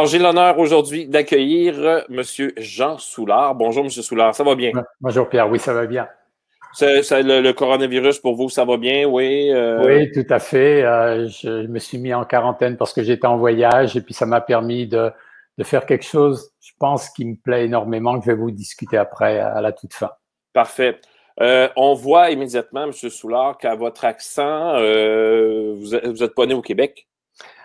Alors, j'ai l'honneur aujourd'hui d'accueillir euh, M. Jean Soulard. Bonjour, M. Soulard, ça va bien? Bonjour, Pierre. Oui, ça va bien. le, coronavirus, pour vous, ça va bien, oui? Euh? Oui, tout à fait. Euh, je, me suis mis en quarantaine parce que j'étais en voyage et puis ça m'a permis de, faire quelque chose, je pense, qui me plaît énormément, que je vais vous discuter après à la toute fin. Parfait. on voit immédiatement, M. Soulard, qu'à votre accent, vous n'êtes pas né au Québec?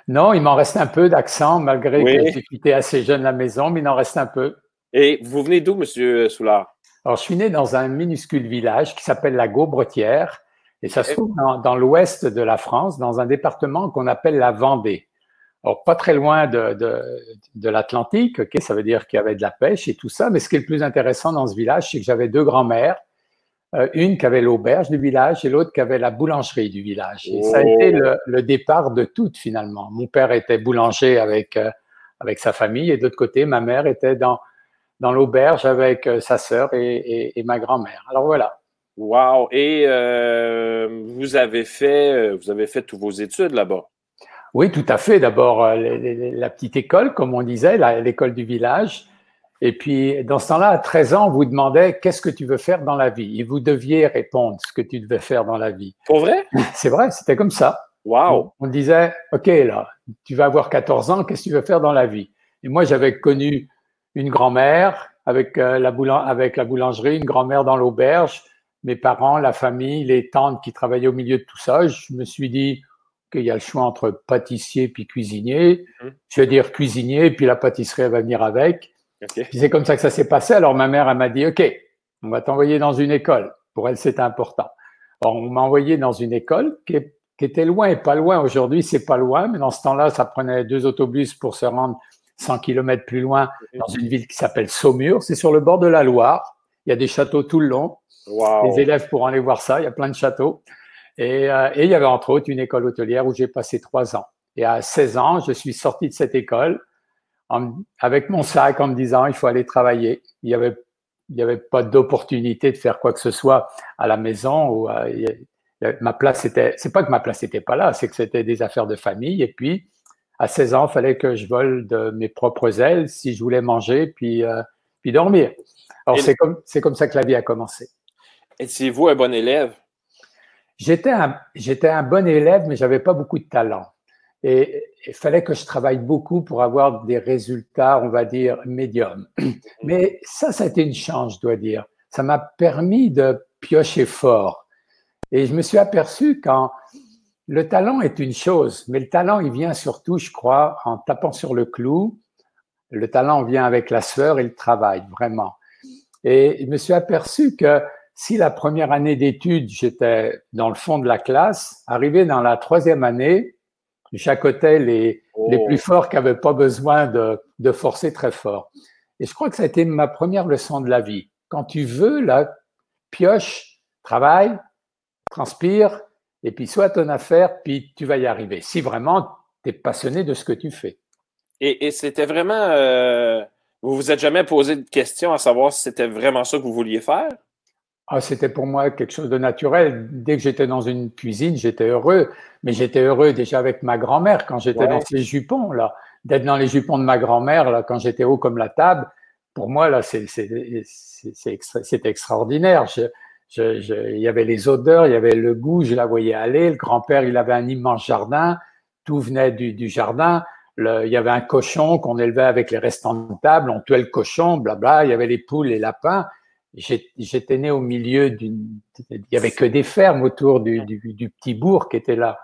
Non, il m'en reste un peu d'accent, malgré que j'ai quitté assez jeune la maison, mais il en reste un peu. Et vous venez d'où, Monsieur Soulard? Alors, je suis né dans un minuscule village qui s'appelle la Gaubretière, et ça se trouve dans, l'ouest de la France, dans un département qu'on appelle la Vendée. Alors, pas très loin de, de, l'Atlantique, ok, ça veut dire qu'il y avait de la pêche et tout ça, mais ce qui est le plus intéressant dans ce village, c'est que j'avais deux grands-mères euh, une qui avait l'auberge du village et l'autre qui avait la boulangerie du village. Et ça a été le, départ de tout finalement. Mon père était boulanger avec, euh, avec sa famille et de l'autre côté, ma mère était dans, dans l'auberge avec euh, sa sœur et, et, ma grand-mère. Alors voilà. Wow! Et vous avez fait vous avez fait tous vos études là-bas? Oui, tout à fait. D'abord, la petite école, comme on disait, l'école du village. Et puis, dans ce temps-là, à 13 ans, on vous demandait qu'est-ce que tu veux faire dans la vie? Et vous deviez répondre ce que tu devais faire dans la vie. Pour vrai? C'est vrai, c'était comme ça. Wow. On, disait, OK, là, tu vas avoir 14 ans, qu'est-ce que tu veux faire dans la vie? Et moi, j'avais connu une grand-mère avec, euh, la avec la boulangerie, une grand-mère dans l'auberge, mes parents, la famille, les tantes qui travaillaient au milieu de tout ça. Je me suis dit, qu'il y a le choix entre pâtissier puis cuisinier. Mmh. Je vais dire cuisinier, puis la pâtisserie elle va venir avec. C'est comme ça que ça s'est passé. Alors ma mère, elle m'a dit, OK, on va t'envoyer dans une école. Pour elle, c'est important. Alors, on m'a envoyé dans une école qui, était loin et pas loin. Aujourd'hui, c'est pas loin, mais dans ce temps-là, ça prenait deux autobus pour se rendre 100 km plus loin dans une ville qui s'appelle Saumur. C'est sur le bord de la Loire. Il y a des châteaux tout le long. Les élèves pourront aller voir ça. Il y a plein de châteaux. Et, euh, et il y avait entre autres une école hôtelière où j'ai passé trois ans. Et à 16 ans, je suis sorti de cette école avec mon sac en me disant il faut aller travailler. Il n'y avait, il y avait pas d'opportunité de faire quoi que ce soit à la maison. Ou ma place était, c'est pas que ma place n'était pas là, c'est que c'était des affaires de famille. Et puis, à 16 ans, il fallait que je vole de mes propres ailes si je voulais manger puis, euh, puis dormir. Alors, c'est comme, c'est comme ça que la vie a commencé. Étiez-vous un bon élève? J'étais un, j'étais un bon élève, mais j'avais pas beaucoup de talent. Et il fallait que je travaille beaucoup pour avoir des résultats, on va dire, médiums. Mais ça, ça a été une chance, je dois dire. Ça m'a permis de piocher fort. Et je me suis aperçu quand le talent est une chose, mais le talent, il vient surtout, je crois, en tapant sur le clou. Le talent vient avec la sueur et le travail, vraiment. Et je me suis aperçu que si la première année d'études, j'étais dans le fond de la classe, arrivé dans la troisième année, chaque les, les plus oh. forts qui n'avaient pas besoin de, de, forcer très fort. Et je crois que ça a été ma première leçon de la vie. Quand tu veux, là, pioche, travaille, transpire, et puis soit ton affaire, puis tu vas y arriver. Si vraiment tu es passionné de ce que tu fais. Et, et c'était vraiment. Euh, vous vous êtes jamais posé de question à savoir si c'était vraiment ça que vous vouliez faire? Ah, c'était pour moi quelque chose de naturel. Dès que j'étais dans une cuisine, j'étais heureux. Mais j'étais heureux déjà avec ma grand-mère quand j'étais dans ses jupons, là. D'être dans les jupons de ma grand-mère, là, quand j'étais haut comme la table, pour moi, là, c'était extraordinaire. Je, je, il y avait les odeurs, il y avait le goût, je la voyais aller. Le grand-père, il avait un immense jardin. Tout venait du, du jardin. Le, il y avait un cochon qu'on élevait avec les restants de table. On tuait le cochon, blabla. Il y avait les poules, les lapins j'étais né au milieu d'une, il y avait que des fermes autour du, du, petit bourg qui était là.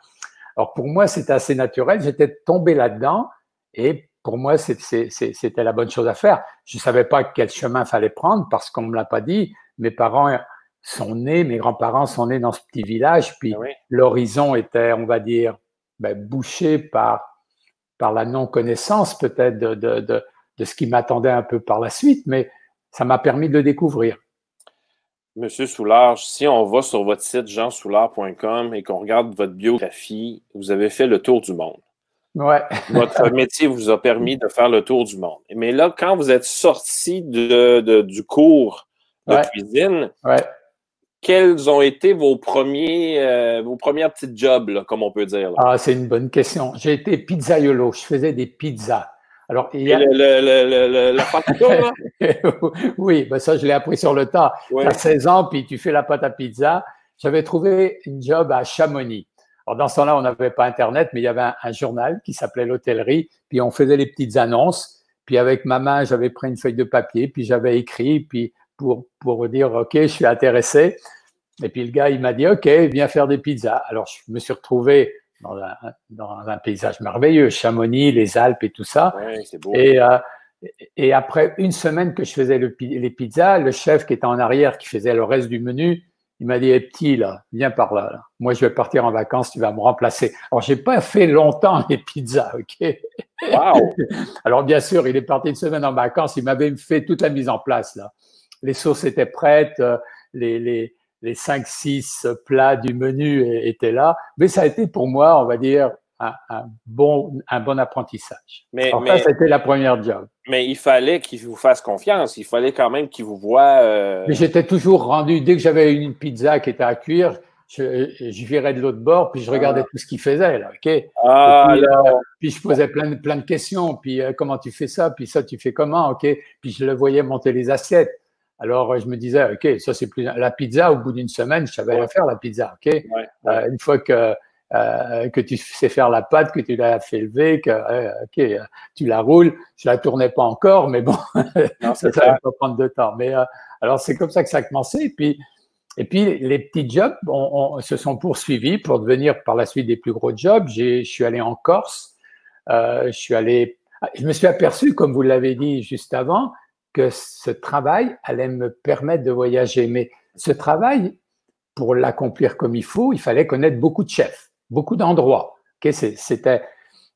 Alors pour moi, c'était assez naturel. J'étais tombé là-dedans et pour moi, c'était la bonne chose à faire. Je ne savais pas quel chemin fallait prendre parce qu'on me l'a pas dit. Mes parents sont nés, mes grands-parents sont nés dans ce petit village, puis ah l'horizon était, on va dire, ben, bouché par, par la non-connaissance peut-être de, de, de, de ce qui m'attendait un peu par la suite. Mais ça m'a permis de découvrir. Monsieur Soulard, si on va sur votre site jeansoulard.com et qu'on regarde votre biographie, vous avez fait le tour du monde. Ouais. votre métier vous a permis de faire le tour du monde. Mais là, quand vous êtes sorti de, du cours de cuisine, quels ont été vos premiers, euh, vos premières petites jobs, comme on peut dire? Ah, c'est une bonne question. J'ai été pizzaiolo. Je faisais des pizzas. Alors, il y a... le, le, Oui, ben ça, je l'ai appris sur le tas. Tu as 16 ans, puis tu fais la pâte à pizza. J'avais trouvé une job à Chamonix. Alors, dans ce temps-là, on n'avait pas Internet, mais il y avait un, journal qui s'appelait l'hôtellerie, puis on faisait les petites annonces. Puis avec ma main, j'avais pris une feuille de papier, puis j'avais écrit, puis pour, pour dire, OK, je suis intéressé. Et puis le gars, il m'a dit, OK, viens faire des pizzas. Alors, je me suis retrouvé dans un, dans un paysage merveilleux, Chamonix, les Alpes et tout ça. Et, euh, et après une semaine que je faisais les pizzas, le chef qui était en arrière, qui faisait le reste du menu, il m'a dit, hey, petit, là, viens par là, Moi, je vais partir en vacances, tu vas me remplacer. Alors, j'ai pas fait longtemps les pizzas, OK? Wow. Alors, bien sûr, il est parti une semaine en vacances, il m'avait fait toute la mise en place, là. Les sauces étaient prêtes, euh, les, les, les 5-6 plats du menu étaient là. Mais ça a été pour moi, on va dire, un, bon, un bon apprentissage. Mais, ça, c'était la première job. Mais il fallait qu'il vous fasse confiance. Il fallait quand même qu'il vous voit. Euh, mais j'étais toujours rendu, dès que j'avais une pizza qui était à cuire, je, je virais de l'autre bord, puis je regardais ah. tout ce qu'il faisait, là, ok? Ah, puis, euh, puis, je posais plein de, plein de questions, puis euh, comment tu fais ça, puis ça tu fais comment, ok? Puis je le voyais monter les assiettes. Alors, je me disais, OK, ça, c'est plus. La pizza, au bout d'une semaine, je savais la faire, la pizza. OK? Euh, une fois que, euh, que tu sais faire la pâte, que tu l'as fait lever, que OK, tu la roules. Je la tournais pas encore, mais bon, ça ne va pas prendre de temps. Mais euh, alors, c'est comme ça que ça a commencé. Et puis, et puis les petits jobs on, se sont poursuivis pour devenir par la suite des plus gros jobs. Je suis allé en Corse. je suis allé. Je me suis aperçu, comme vous l'avez dit juste avant, que ce travail allait me permettre de voyager. Mais ce travail, pour l'accomplir comme il faut, il fallait connaître beaucoup de chefs, beaucoup d'endroits. C'était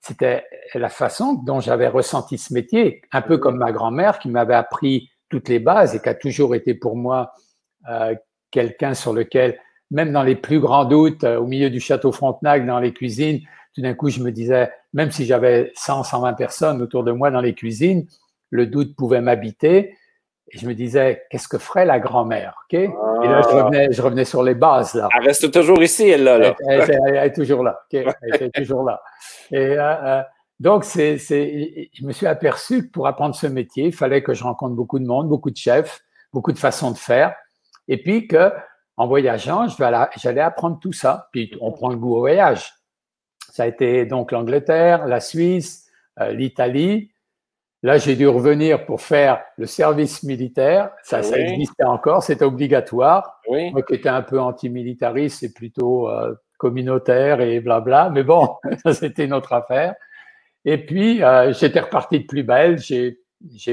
c'était la façon dont j'avais ressenti ce métier, un peu comme ma grand-mère qui m'avait appris toutes les bases et qui a toujours été pour moi euh, quelqu'un sur lequel, même dans les plus grands doutes, euh, au milieu du château Frontenac, dans les cuisines, tout d'un coup, je me disais, même si j'avais 100, 120 personnes autour de moi dans les cuisines, le doute pouvait m'habiter. Et je me disais, qu'est-ce que ferait la grand-mère? Et là, je revenais, sur les bases. Là. Elle reste toujours ici, elle, là. Elle, est toujours là. Elle est toujours là. Et euh, euh, donc, c'est, je me suis aperçu que pour apprendre ce métier, il fallait que je rencontre beaucoup de monde, beaucoup de chefs, beaucoup de façons de faire. Et puis que, en voyageant, j'allais apprendre tout ça. Puis on prend le goût au voyage. Ça a été donc l'Angleterre, la Suisse, euh, l'Italie, Là, j'ai dû revenir pour faire le service militaire. Ça, ça existait encore, c'était obligatoire. Moi qui étais un peu antimilitariste, c'est plutôt euh, communautaire et blabla. Mais bon, ça c'était une autre affaire. Et puis, euh, j'étais reparti de plus belle. J'ai,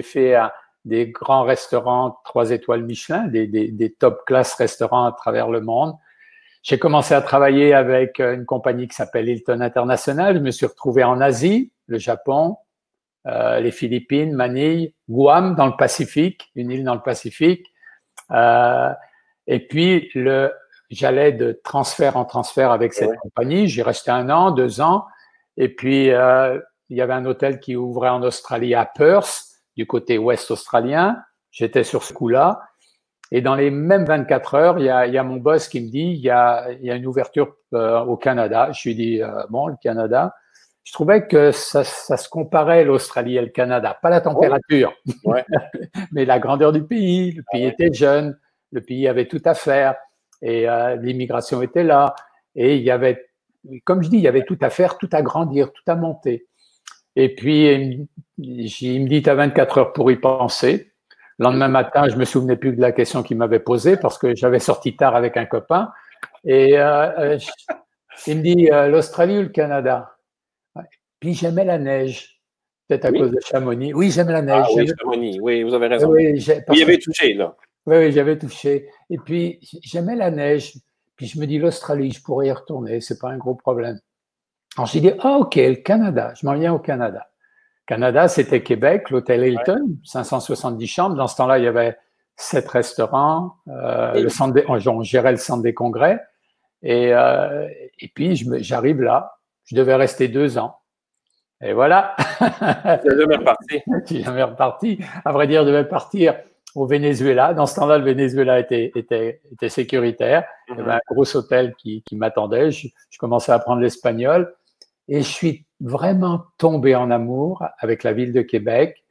fait des grands restaurants trois étoiles Michelin, des, des, des top class restaurants à travers le monde. J'ai commencé à travailler avec une compagnie qui s'appelle Hilton International. Je me suis retrouvé en Asie, le Japon, euh, les Philippines, Manille, Guam dans le Pacifique, une île dans le Pacifique. Euh, et puis, le, j'allais de transfert en transfert avec cette compagnie. J'ai resté un an, deux ans. Et puis, euh, il y avait un hôtel qui ouvrait en Australie à Perth, du côté ouest australien. J'étais sur ce coup-là. Et dans les mêmes 24 heures, il y a, il y a mon boss qui me dit, il y a, il y a une ouverture au Canada. Je lui dis, bon, le Canada je trouvais que ça, ça se comparait l'Australie et le Canada, pas la température, ouais. mais la grandeur du pays. Le pays était jeune, le pays avait tout à faire et euh, l'immigration était là et il y avait, comme je dis, il y avait tout à faire, tout à grandir, tout à monter. Et puis il me dit, tu as 24 heures pour y penser. Le lendemain matin, je me souvenais plus de la question qu'il m'avait posée parce que j'avais sorti tard avec un copain. Et euh, euh il me dit, euh, l'Australie ou le Canada? Puis j'aimais la neige. Peut-être à cause de Chamonix. Oui, j'aime la neige. Ah, oui, Chamonix, oui, vous avez raison. Oui, il y avait touché, là. Oui, oui j'avais touché. Et puis, j'aimais la neige. Puis je me dis, l'Australie, je pourrais y retourner, c'est pas un gros problème. Alors j'ai dit, ah, ok, le Canada, je m'en viens au Canada. Canada, c'était Québec, l'hôtel Hilton, 570 chambres. Dans ce temps-là, il y avait sept restaurants, euh, le centre on, gérait le centre des congrès. Et, euh, et puis, j'arrive là, je devais rester deux ans. Et voilà. N'es jamais reparti. Jamais reparti. À vrai dire, je devais partir au Venezuela. Dans ce temps-là, le Venezuela était, était, était sécuritaire. Il y avait mhm. un gros hôtel qui, qui m'attendait. Je, je, commençais à apprendre l'espagnol. Et je suis vraiment tombé en amour avec la ville de Québec.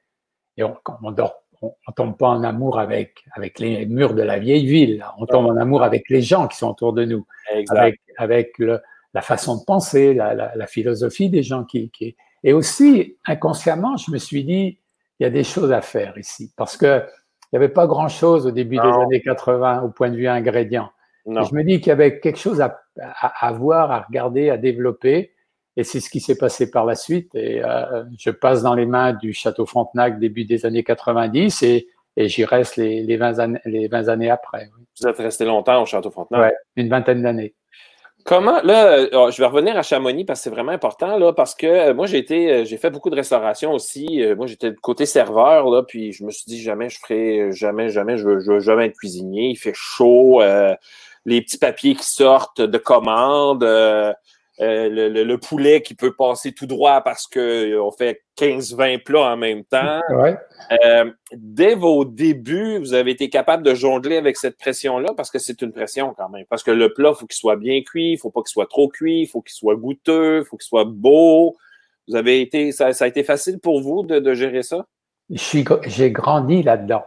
Et on ne tombe pas en amour avec, avec les murs de la vieille ville. On tombe en amour avec les gens qui sont autour de nous, avec, avec le, la façon de penser, la, la, la, philosophie des gens qui, qui. Et aussi, inconsciemment, je me suis dit, il y a des choses à faire ici. Parce que il n'y avait pas grand-chose au début des années 80 au point de vue ingrédient. Je me dis qu'il y avait quelque chose à, à, à, voir, à regarder, à développer. Et c'est ce qui s'est passé par la suite. Et euh, je passe dans les mains du Château Frontenac début des années 90 et, et j'y reste les, les, 20 années, les 20 années après. Vous êtes resté longtemps au Château Frontenac? Oui, une vingtaine d'années. Comment, là, euh, je vais revenir à Chamonix parce que c'est vraiment important, là, parce que euh, moi, j'ai été, euh, j'ai fait beaucoup de restauration aussi. Moi, j'étais côté serveur, là, puis je me suis dit, jamais je ferai, jamais, jamais, je veux, veux jamais être cuisinier. Il fait chaud, les petits papiers qui sortent de commande, le, poulet qui peut passer tout droit parce qu'on euh, fait 15-20 plats en même temps. Euh, dès vos débuts, vous avez été capable de jongler avec cette pression-là parce que c'est une pression quand même. Parce que le plat, il faut qu'il soit bien cuit, il ne faut pas qu'il soit trop cuit, il faut qu'il soit goûteux, il faut qu'il soit beau. Vous avez été, ça, a été facile pour vous de, gérer ça? J'ai grandi là-dedans.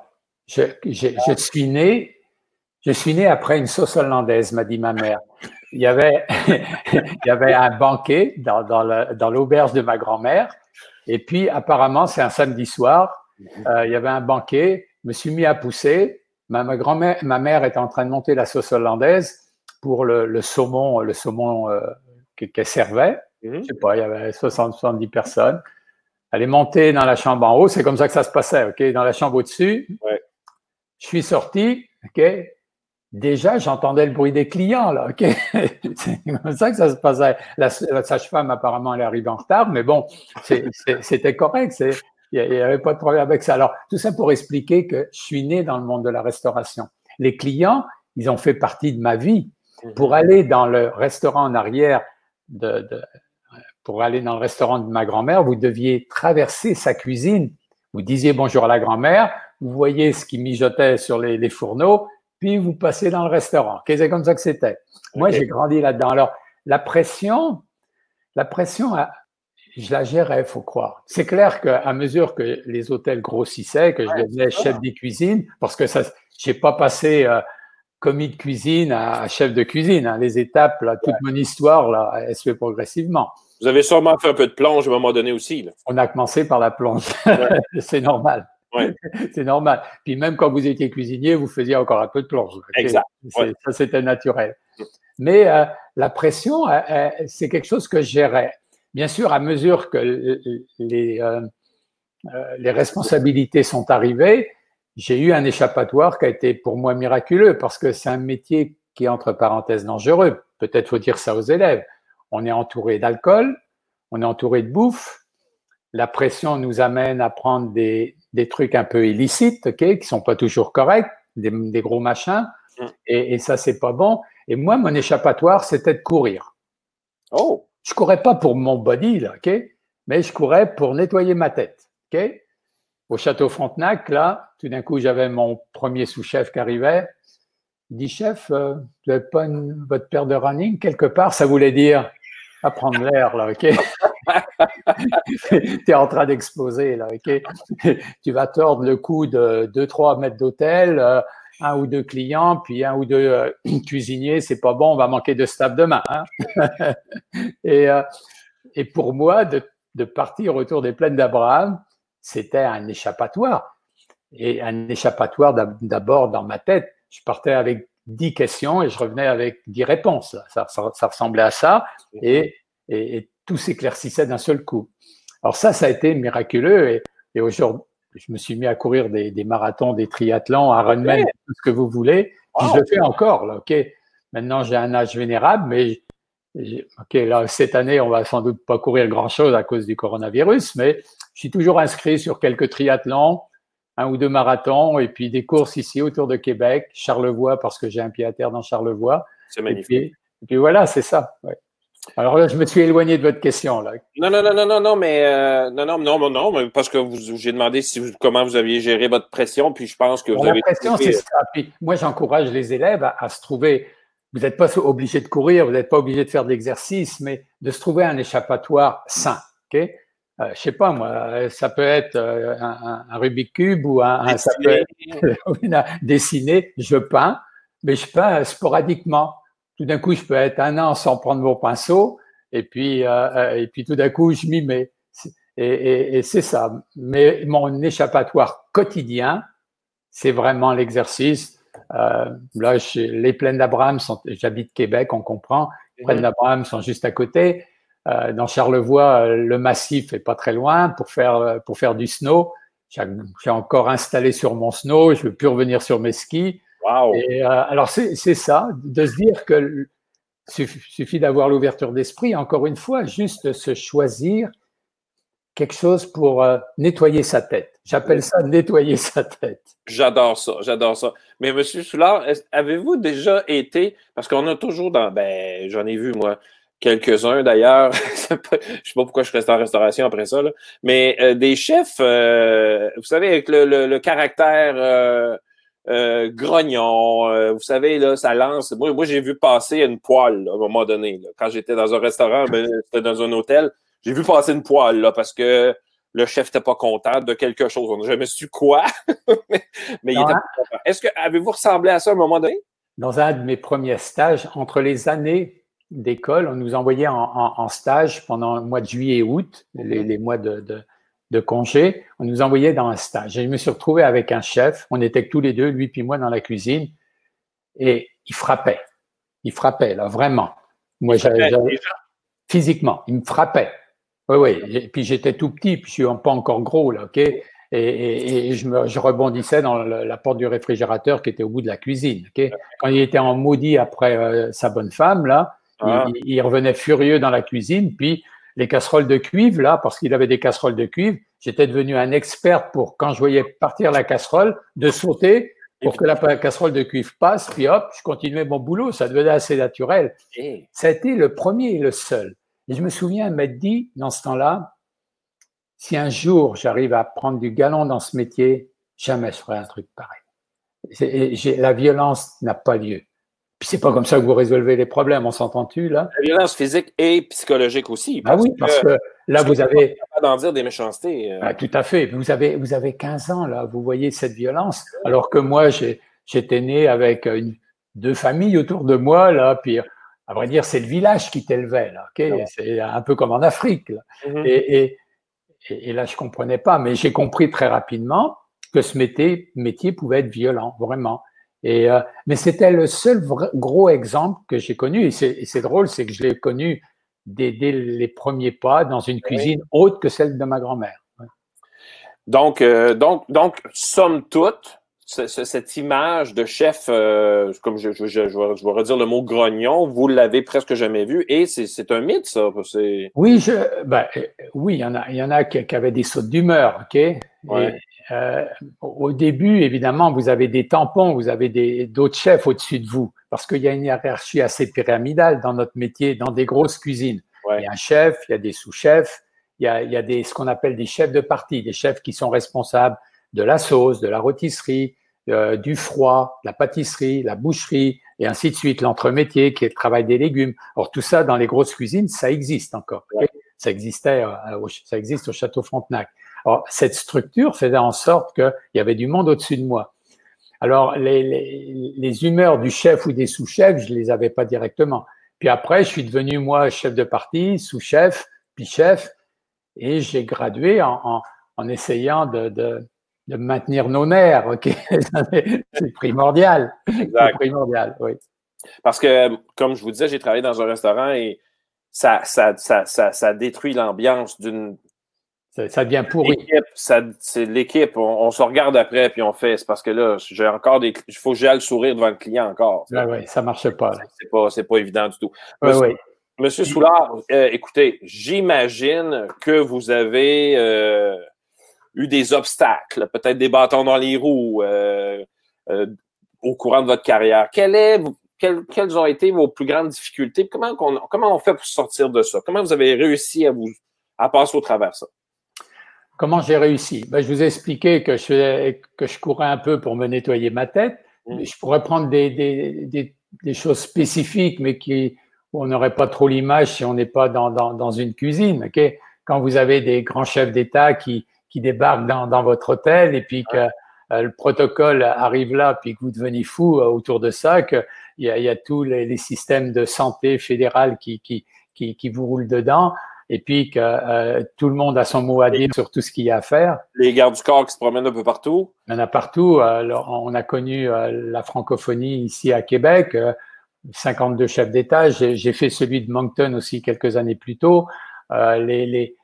Je, je, suis né, je suis né après une sauce hollandaise, m'a dit ma mère il y avait, il y avait un banquet dans, dans l'auberge de ma grand-mère. Et puis, apparemment, c'est un samedi soir. Euh, il y avait un banquet. Je me suis mis à pousser. Ma, ma grand-mère, ma mère était en train de monter la sauce hollandaise pour le, le saumon, le saumon euh, qu'elle servait. Mhm. Je sais pas, il y avait 60, 70 personnes. Elle est montée dans la chambre en haut. C'est comme ça que ça se passait, OK? Dans la chambre au-dessus. Ouais. Je suis sorti, OK? Déjà, j'entendais le bruit des clients, là, OK? c'est comme ça que ça se passait. La, sage-femme, apparemment, elle arrive en retard, mais bon, c'était correct. Il n'y avait pas de problème avec ça. Alors, tout ça pour expliquer que je suis né dans le monde de la restauration. Les clients, ils ont fait partie de ma vie. Pour mhm. aller dans le restaurant en arrière de, de pour aller dans le restaurant de ma grand-mère, vous deviez traverser sa cuisine. Vous disiez bonjour à la grand-mère, vous voyez ce qui mijotait sur les, les fourneaux, puis vous passez dans le restaurant. C'est comme ça que c'était. Moi, j'ai grandi là-dedans. Alors, la pression, la pression, je la gérais, faut croire. C'est clair qu'à mesure que les hôtels grossissaient, que je devenais chef des cuisines, parce que ça, j'ai pas passé euh, commis de cuisine à, chef de cuisine. Hein. Les étapes, là, toute mon histoire, là, elle se fait progressivement. Vous avez sûrement fait un peu de plonge à un moment donné aussi. Là. On a commencé par la plonge. C'est normal. c'est normal. Puis même quand vous étiez cuisinier, vous faisiez encore un peu de plonge. Exact. Ça, c'était naturel. Mais euh, la pression, euh, euh, c'est quelque chose que je gérais. Bien sûr, à mesure que les, les responsabilités sont arrivées, j'ai eu un échappatoire qui a été pour moi miraculeux parce que c'est un métier qui est entre parenthèses dangereux. Peut-être faut dire ça aux élèves. On est entouré d'alcool, on est entouré de bouffe. La pression nous amène à prendre des, des trucs un peu illicites, ok, qui sont pas toujours corrects, des, des gros machins, mm. et, et, ça c'est pas bon. Et moi, mon échappatoire, c'était de courir. Oh. Je courais pas pour mon body là, ok, mais je courais pour nettoyer ma tête, ok. Au château Frontenac, là, tout d'un coup, j'avais mon premier sous-chef qui arrivait. Il dit, chef, euh, vous n'avez pas votre paire de running quelque part? Ça voulait dire à prendre l'air, là, ok tu es en train d'exploser, là, ok? Tu vas tordre le cou de 2-3 mètres d'hôtel, euh, un ou deux clients, puis un ou deux euh, cuisiniers, c'est pas bon, on va manquer de staff demain. Hein? Et, euh, et pour moi, de, de partir autour des plaines d'Abraham, c'était un échappatoire. Et un échappatoire d'abord dans ma tête. Je partais avec dix questions et je revenais avec dix réponses. Ça, ça, ça ressemblait à ça. Et, et, et tout s'éclaircissait d'un seul coup. Alors ça, ça a été miraculeux et, et aujourd'hui, je me suis mis à courir des, des marathons, des triathlons, Ironman, tout ce que vous voulez. je le fais encore, là, ok. Maintenant, j'ai un âge vénérable, mais ok, là, cette année, on va sans doute pas courir grand chose à cause du coronavirus, mais je suis toujours inscrit sur quelques triathlons, un ou deux marathons, et puis des courses ici autour de Québec, Charlevoix, parce que j'ai un pied à terre dans Charlevoix. C'est magnifique. Et puis, voilà, c'est ça. Ouais. Alors là, je me suis éloigné de votre question. Là. Non, non, non, non, non, mais euh, non, non, non, non, mais parce que j'ai demandé si vous, comment vous aviez géré votre pression, puis je pense que vous avez. La pression, c'est ça. Puis moi, j'encourage les élèves à, se trouver. Vous n'êtes pas obligé de courir, vous n'êtes pas obligé de faire de l'exercice, mais de se trouver un échappatoire sain. ok? Euh, je sais pas moi, ça peut être euh, un, un, Rubik cube ou un, ça peut être dessiné. Je peins, mais je peins sporadiquement. Tout d'un coup, je peux être un an sans prendre mon pinceau, et puis euh, et puis tout d'un coup, je m'y mets. Et, et, et c'est ça. Mais mon échappatoire quotidien, c'est vraiment l'exercice. Euh, là, les plaines d'Abraham sont. J'habite Québec, on comprend. Les plaines d'Abraham sont juste à côté. Euh, dans Charlevoix, euh, le massif est pas très loin pour faire euh, pour faire du snow. J'ai encore installé sur mon snow, je veux plus revenir sur mes skis. Wow. Et, alors c'est ça, de se dire que suffit, suffit d'avoir l'ouverture d'esprit. Encore une fois, juste se choisir quelque chose pour nettoyer sa tête. J'appelle ça nettoyer sa tête. J'adore ça, j'adore ça. Mais Monsieur Soulard, avez-vous déjà été, parce qu'on a toujours dans, ben, j'en ai vu moi, quelques-uns d'ailleurs. je sais pas pourquoi je reste en restauration après ça, mais euh, des chefs, euh, vous savez, avec le, caractère euh, grognon, vous savez, là, ça lance. Moi, moi j'ai vu passer une poêle à un moment donné. Quand j'étais dans un restaurant, ben, c'était dans un hôtel, j'ai vu passer une poêle là, parce que le chef n'était pas content de quelque chose. On n'a jamais su quoi, mais, il était pas content. Est-ce que avez-vous ressemblé à ça à un moment donné? Dans un de mes premiers stages, entre les années d'école, on nous envoyait en, stage pendant le mois de juillet et août, les, mois de, de, congé. On nous envoyait dans un stage. Et je me suis retrouvé avec un chef. On était tous les deux, lui puis moi, dans la cuisine. Et il frappait. Il frappait, là, vraiment. Moi, j'avais physiquement, il me frappait. Oui, oui. Et puis j'étais tout petit, puis je suis pas encore gros, là, ok? Et, je, me, je, rebondissais dans la porte du réfrigérateur qui était au bout de la cuisine. ok? Quand il était en maudit après euh, sa bonne femme, là, ah. Il, revenait furieux dans la cuisine, puis les casseroles de cuivre, là, parce qu'il avait des casseroles de cuivre, j'étais devenu un expert pour, quand je voyais partir la casserole, de sauter pour que la casserole de cuivre passe, puis hop, je continuais mon boulot, ça devenait assez naturel. Ça a été le premier et le seul. Et je me souviens m'être dit, dans ce temps-là, si un jour j'arrive à prendre du galon dans ce métier, jamais je ferai un truc pareil. la violence n'a pas lieu. Puis c'est pas comme ça que vous résolvez les problèmes, on s'entend-tu là? La violence physique et psychologique aussi. ah oui, parce que, là vous avez pas d'en dire des méchancetés. Euh. Ah, tout à fait. Vous avez vous avez 15 ans là, vous voyez cette violence, alors que moi j'étais né avec deux familles autour de moi là, puis à vrai dire c'est le village qui t'élevait là. ok? C'est un peu comme en Afrique. Là. Mm-hmm. et, et, et, là je comprenais pas, mais j'ai compris très rapidement que ce métier, métier pouvait être violent, vraiment. Et, euh, mais c'était le seul gros exemple que j'ai connu. Et c'est drôle, c'est que je l'ai connu dès, les premiers pas dans une cuisine autre que celle de ma grand-mère. Donc, euh, donc, donc, somme toute, cette image de chef, euh, comme je, je, je, vais, redire le mot grognon, vous l'avez presque jamais vu et c'est un mythe, ça. Oui, je, ben, oui, il y en a, il y en a qui, avaient des sautes d'humeur, ok? Euh, au début, évidemment, vous avez des tampons, vous avez d'autres chefs au-dessus de vous, parce qu'il y a une hiérarchie assez pyramidale dans notre métier, dans des grosses cuisines. Il y a un chef, il y a des sous-chefs, il y a, il y a des, ce qu'on appelle des chefs de partie, des chefs qui sont responsables de la sauce, de la rôtisserie, euh, du froid, la pâtisserie, la boucherie, et ainsi de suite, l'entremétier qui est le travail des légumes. Or, tout ça, dans les grosses cuisines, ça existe encore. Ça existait, euh, ça existe au Château Frontenac. Alors, cette structure faisait en sorte qu'il y avait du monde au-dessus de moi. Alors, les, les, les, humeurs du chef ou des sous-chefs, je les avais pas directement. Puis après, je suis devenu, moi, chef de partie, sous-chef, puis chef, et j'ai gradué en, en, en essayant de, de, de, maintenir nos nerfs. C'est primordial. C'est primordial, oui. Parce que, comme je vous disais, j'ai travaillé dans un restaurant et ça, ça, ça, ça, ça détruit l'ambiance d'une ça, devient pourri. C'est l'équipe. On, se regarde après puis on fait. C'est parce que là, j'ai encore des. Il faut que j'aille le sourire devant le client encore. Oui, oui, ça marche pas. C'est pas, pas évident du tout. Monsieur, Monsieur Soulard, euh, écoutez, j'imagine que vous avez euh, eu des obstacles, peut-être des bâtons dans les roues euh, au courant de votre carrière. Quelle est, quelles, ont été vos plus grandes difficultés? Comment on, comment on fait pour sortir de ça? Comment vous avez réussi à vous à passer au travers ça? Comment j'ai réussi? Ben, Je vous ai expliqué que je, que je courais un peu pour me nettoyer ma tête. Mmh. Je pourrais prendre des, des, des, des, choses spécifiques, mais qui, où on n'aurait pas trop l'image si on n'est pas dans, dans, dans, une cuisine. Okay quand vous avez des grands chefs d'État qui, qui débarquent dans, dans votre hôtel et puis que euh, le protocole arrive là, puis que vous devenez fou euh, autour de ça, qu'il y a, y a tous les, les, systèmes de santé fédéral qui, qui, qui, qui vous roulent dedans, et puis que euh, tout le monde a son mot à dire sur tout ce qu'il y a à faire. Les gardes du corps qui se promènent un peu partout. Il y en a partout. on a connu la francophonie ici à Québec, 52 chefs d'État. J'ai fait celui de Moncton aussi quelques années plus tôt. les, les,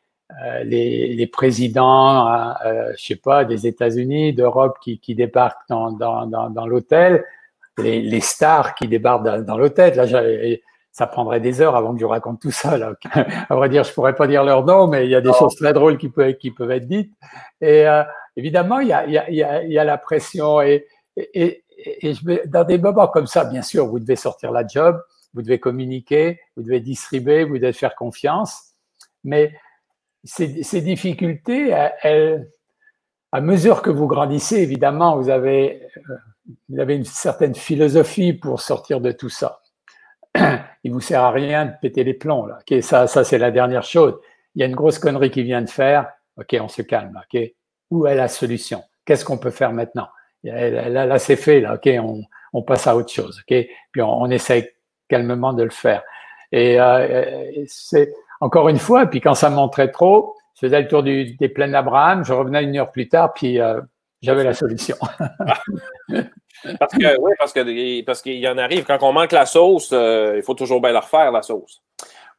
euh, les, les, présidents, euh, euh, je sais pas, des États-Unis, d'Europe qui, qui, débarquent dans, dans, dans, dans l'hôtel, les, les, stars qui débarquent dans, dans l'hôtel. Là, ça prendrait des heures avant que je raconte tout ça. Là. à vrai dire, je pourrais pas dire leur nom, mais il y a des choses très drôles qui peuvent, qui peuvent être dites. Et euh, évidemment, il y a, il y, a, il y a la pression. Et, et, et je, dans des moments comme ça, bien sûr, vous devez sortir la job, vous devez communiquer, vous devez distribuer, vous devez faire confiance. Mais ces, ces difficultés, elles, à mesure que vous grandissez, évidemment, vous avez, euh, vous avez une certaine philosophie pour sortir de tout ça. Il vous sert à rien de péter les plombs. Là. Okay, ça, ça c'est la dernière chose. Il y a une grosse connerie qui vient de faire. Ok, on se calme. Ok, où est la solution? Qu'est-ce qu'on peut faire maintenant? Là, là c'est fait. Là, ok, on, on, passe à autre chose. Ok, puis on, on essaye calmement de le faire. Et euh, c'est encore une fois, puis quand ça montrait trop, je faisais le tour du, des plaines d'Abraham, je revenais une heure plus tard, puis euh, j'avais la solution. parce que oui, parce que parce qu'il y en arrive quand on manque la sauce, euh, il faut toujours bien la refaire la sauce.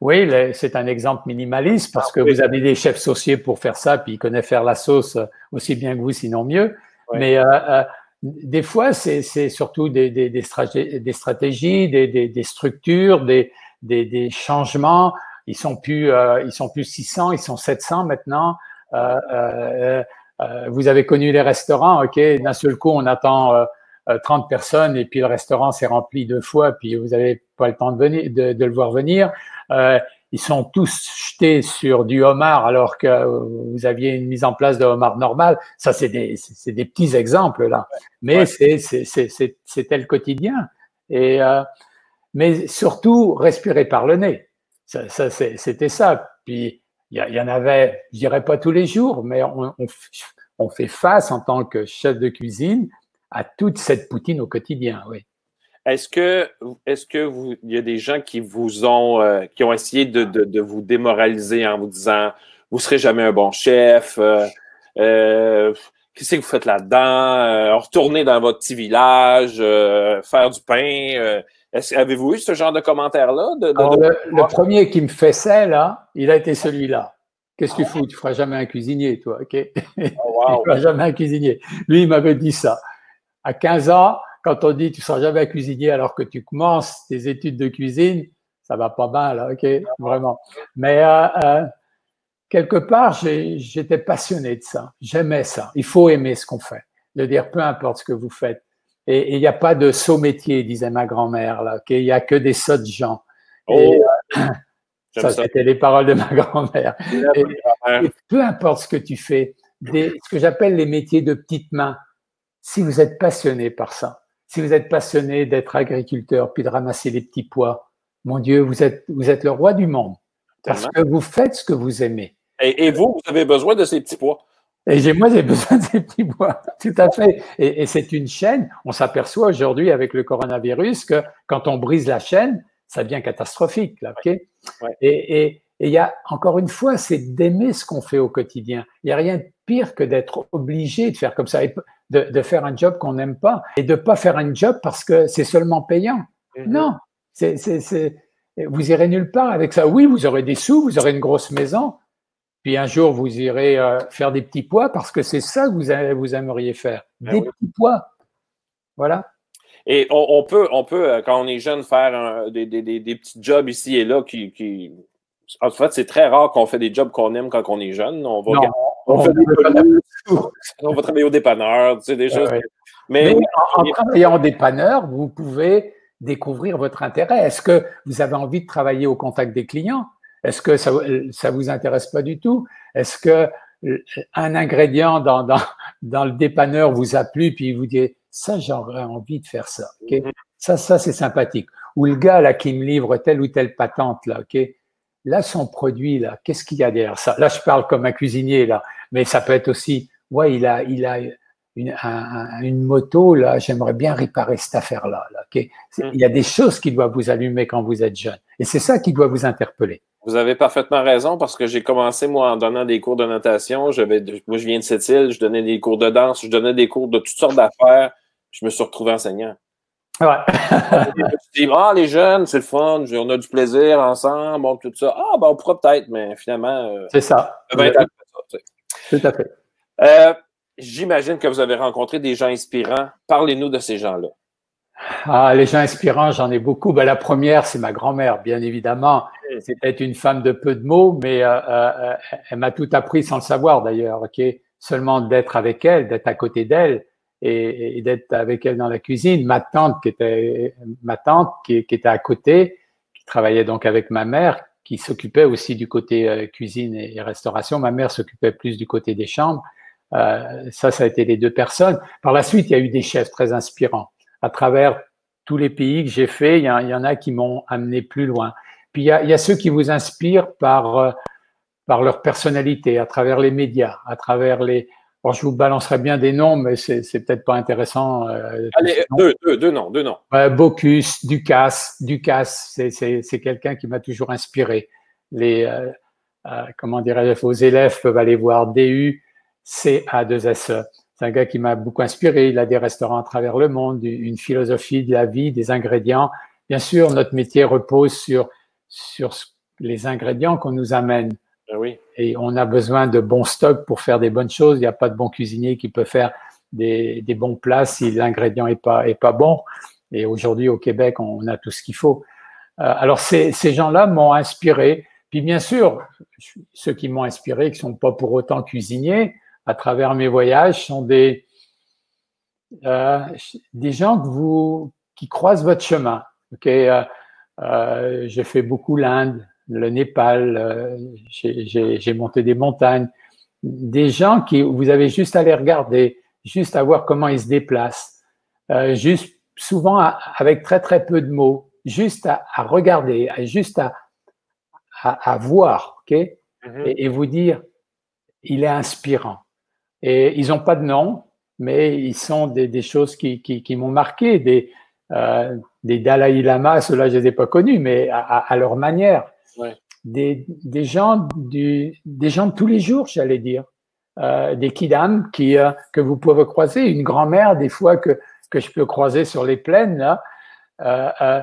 Oui, c'est un exemple minimaliste parce ah, que vous avez des chefs sauciers pour faire ça, puis ils connaissent faire la sauce aussi bien que vous, sinon mieux. Mais euh, euh, des fois, c'est surtout des, des, des, stratégies, des, des structures, des, des, changements. Ils sont plus, euh, ils sont plus 600, ils sont 700 maintenant. Euh, euh, euh, vous avez connu les restaurants, ok D'un seul coup, on attend 30 personnes et puis le restaurant s'est rempli deux fois, puis vous n'avez pas le temps de, venir, de, de le voir venir. ils sont tous jetés sur du homard alors que vous aviez une mise en place de homard normal. Ça, c'est des, c'est des petits exemples là, mais ouais. c'est c'était le quotidien. Et mais surtout respirer par le nez. Ça, ça c'était ça. Puis il y, en avait, je dirais pas tous les jours, mais on, fait face en tant que chef de cuisine à toute cette poutine au quotidien. Oui. Est-ce que, est-ce que vous, il y a des gens qui vous ont, euh, qui ont essayé de, vous démoraliser en vous disant, vous serez jamais un bon chef. Euh, euh, Qu'est-ce que vous faites là-dedans? Retourner dans votre petit village, faire du pain. Avez-vous eu ce genre de commentaires-là? De, de, de... Le, le, premier qui me fessait, là, il a été celui-là. Qu'est-ce que tu fous? Tu feras jamais un cuisinier, toi, OK? Oh, wow. tu feras jamais un cuisinier. Lui, il m'avait dit ça. À 15 ans, quand on dit tu seras jamais un cuisinier alors que tu commences tes études de cuisine, ça va pas bien, là, OK? Vraiment. Mais euh, euh, quelque part, j'étais passionné de ça. J'aimais ça. Il faut aimer ce qu'on fait. De dire peu importe ce que vous faites, et il n'y a pas de saut métier, disait ma grand-mère, là, qu'il n'y a que des sottes gens. Oh, et, euh, ça, c'était les paroles de ma grand-mère. Et, et, peu importe ce que tu fais, des, ce que j'appelle les métiers de petites mains, si vous êtes passionné par ça, si vous êtes passionné d'être agriculteur puis de ramasser les petits pois, mon Dieu, vous êtes, vous êtes le roi du monde. Parce que vous faites ce que vous aimez. Et, et vous, vous avez besoin de ces petits pois. Et j'ai, moi, j'ai besoin de ces petits bois, tout à fait. Et, et c'est une chaîne. On s'aperçoit aujourd'hui avec le coronavirus que quand on brise la chaîne, ça devient catastrophique. Là, ok? Ouais. Et il y a encore une fois, c'est d'aimer ce qu'on fait au quotidien. Il n'y a rien de pire que d'être obligé de faire comme ça, et de, de faire un job qu'on n'aime pas et de pas faire un job parce que c'est seulement payant. Mm-hmm. Non, c'est, c'est, c'est, vous irez nulle part avec ça. Oui, vous aurez des sous, vous aurez une grosse maison, puis un jour, vous irez euh, faire des petits pois parce que c'est ça que vous, vous aimeriez faire. Ben des oui. petits pois. Voilà. Et on, on, peut, on peut, euh, quand on est jeune, faire un, des, des, des, petits jobs ici et là qui. qui... En fait, c'est très rare qu'on fait des jobs qu'on aime quand on est jeune. On va, non, on, on, on va travailler au dépanneur, tu sais, des choses. Ouais. Mais, Mais en, en travaillant au dépanneur, vous pouvez découvrir votre intérêt. Est-ce que vous avez envie de travailler au contact des clients? Est-ce que ça, ça vous intéresse pas du tout? Est-ce que un ingrédient dans, dans, dans le dépanneur vous a plu puis vous dit ça j'aurais envie de faire ça. Okay? Ça ça c'est sympathique. Ou le gars là qui me livre telle ou telle patente là, ok? Là, son produit, là, qu'est-ce qu'il y a derrière ça? Là, je parle comme un cuisinier, là, mais ça peut être aussi, ouais, il a, il a une, une moto, là, j'aimerais bien réparer cette affaire-là. Là, mmh. Il y a des choses qui doivent vous allumer quand vous êtes jeune. Et c'est ça qui doit vous interpeller. Vous avez parfaitement raison parce que j'ai commencé, moi, en donnant des cours de natation. Je moi, je viens de cette île, je donnais des cours de danse, je donnais des cours de toutes sortes d'affaires. Je me suis retrouvé enseignant. Ouais. je me ah, les jeunes, c'est le fun, on a du plaisir ensemble, bon, tout ça. Ah, ben, on pourra peut-être, mais finalement. Euh, c'est ça. tout à fait. Euh, j'imagine que vous avez rencontré des gens inspirants. Parlez-nous de ces gens-là. Ah, les gens inspirants, j'en ai beaucoup. Ben, la première, c'est ma grand-mère, bien évidemment. C'était une femme de peu de mots, mais euh, euh, elle m'a tout appris sans le savoir d'ailleurs. Ok, seulement d'être avec elle, d'être à côté d'elle et, d'être avec elle dans la cuisine. Ma tante qui était ma tante qui, était à côté, qui travaillait donc avec ma mère, qui s'occupait aussi du côté euh, cuisine et, restauration. Ma mère s'occupait plus du côté des chambres. ça, ça a été les deux personnes. Par la suite, il y a eu des chefs très inspirants à travers tous les pays que j'ai fait, il y, en a qui m'ont amené plus loin. Puis il y, a, ceux qui vous inspirent par, euh, par leur personnalité, à travers les médias, à travers les. Bon, je vous balancerai bien des noms, mais c'est, c'est peut-être pas intéressant. Euh, Allez, deux, deux, deux noms, deux noms. Bocuse, Ducasse, Ducasse, c'est, c'est, c'est quelqu'un qui m'a toujours inspiré. Les, euh, comment dirais-je, vos élèves peuvent aller voir DU, CA2SE. C'est un gars qui m'a beaucoup inspiré. Il a des restaurants à travers le monde, une philosophie de la vie, des ingrédients. Bien sûr, notre métier repose sur, sur les ingrédients qu'on nous amène. Oui. Et on a besoin de bons stocks pour faire des bonnes choses. Il n'y a pas de bon cuisinier qui peut faire des, des bons plats si l'ingrédient est pas, est pas bon. Et aujourd'hui, au Québec, on a tout ce qu'il faut. Euh, alors, ces, ces gens-là m'ont inspiré. Puis, bien sûr, ceux qui m'ont inspiré, qui sont pas pour autant cuisiniers, à travers mes voyages sont des, euh, des gens que vous, qui croisent votre chemin. Ok, euh, euh, j'ai fait beaucoup l'Inde, le Népal, euh, j'ai monté des montagnes. Des gens qui vous avez juste à les regarder, juste à voir comment ils se déplacent, euh, juste souvent avec très très peu de mots, juste à, à regarder, juste à, à, voir, ok, mm-hmm. et, et vous dire, il est inspirant. Et ils n'ont pas de nom, mais ils sont des, des choses qui, qui, qui m'ont marqué, des, euh, des Dalai Lama, ceux-là je les ai pas connus, mais à, à leur manière. Ouais. Des, des, gens du, des gens de tous les jours, j'allais dire. Euh, des kidam qui, euh, que vous pouvez croiser, une grand-mère des fois que, que je peux croiser sur les plaines, là, euh, euh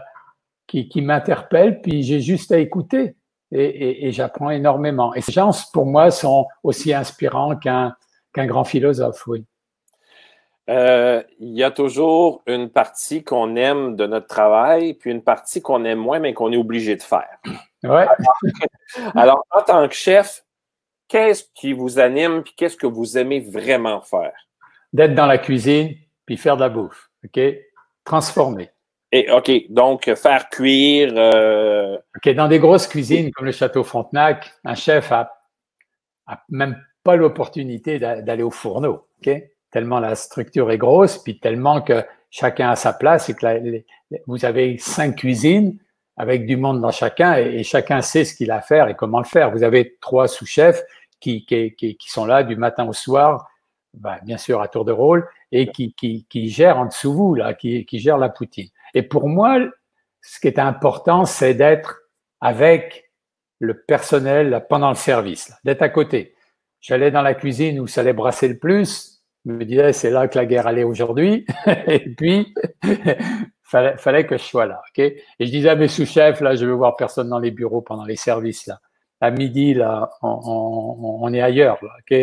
qui, qui m'interpelle, puis j'ai juste à écouter et, et, et j'apprends énormément. Et ces gens, pour moi, sont aussi inspirants qu'un qu'un grand philosophe, oui. Euh, il y a toujours une partie qu'on aime de notre travail, puis une partie qu'on aime moins, mais qu'on est obligé de faire. Ouais. Alors, en tant que chef, qu'est-ce qui vous anime, puis qu'est-ce que vous aimez vraiment faire? D'être dans la cuisine, puis faire de la bouffe, OK? Transformer. Et OK, donc faire cuire. Euh... OK, dans des grosses cuisines comme le Château Frontenac, un chef a, a même pas l'opportunité d'aller au fourneau, ok? Tellement la structure est grosse, puis tellement que chacun a sa place et que vous avez cinq cuisines avec du monde dans chacun et, chacun sait ce qu'il a à faire et comment le faire. Vous avez trois sous-chefs qui, sont là du matin au soir, ben, bien sûr à tour de rôle, et qui, gèrent en dessous vous, là, qui gèrent la poutine. Et pour moi, ce qui est important, c'est d'être avec le personnel pendant le service, d'être à côté. J'allais dans la cuisine où ça allait brasser le plus. Je me disais, c'est là que la guerre allait aujourd'hui. et puis, fallait, fallait que je sois là. ok? Et je disais à mes sous-chefs, là, je veux voir personne dans les bureaux pendant les services. Là. À midi, là, on, on, on est ailleurs. Là, ok?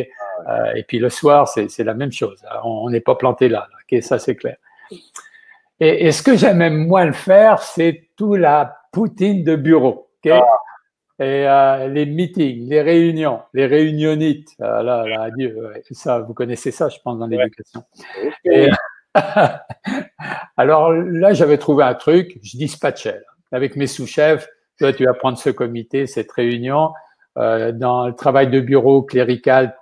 Ah euh, et puis le soir, c'est la même chose. On n'est pas planté là. là ok? Ça, c'est clair. Et, et, ce que j'aime même moins le faire, c'est tout la poutine de bureau. ah et euh, les meetings, les réunions, les réunionites. Euh, là, là, adieu. ça, vous connaissez ça, je pense, dans l'éducation. alors là, j'avais trouvé un truc, je dispatchais avec mes sous-chefs. Toi, tu vas prendre ce comité, cette réunion. Euh, dans le travail de bureau clérical,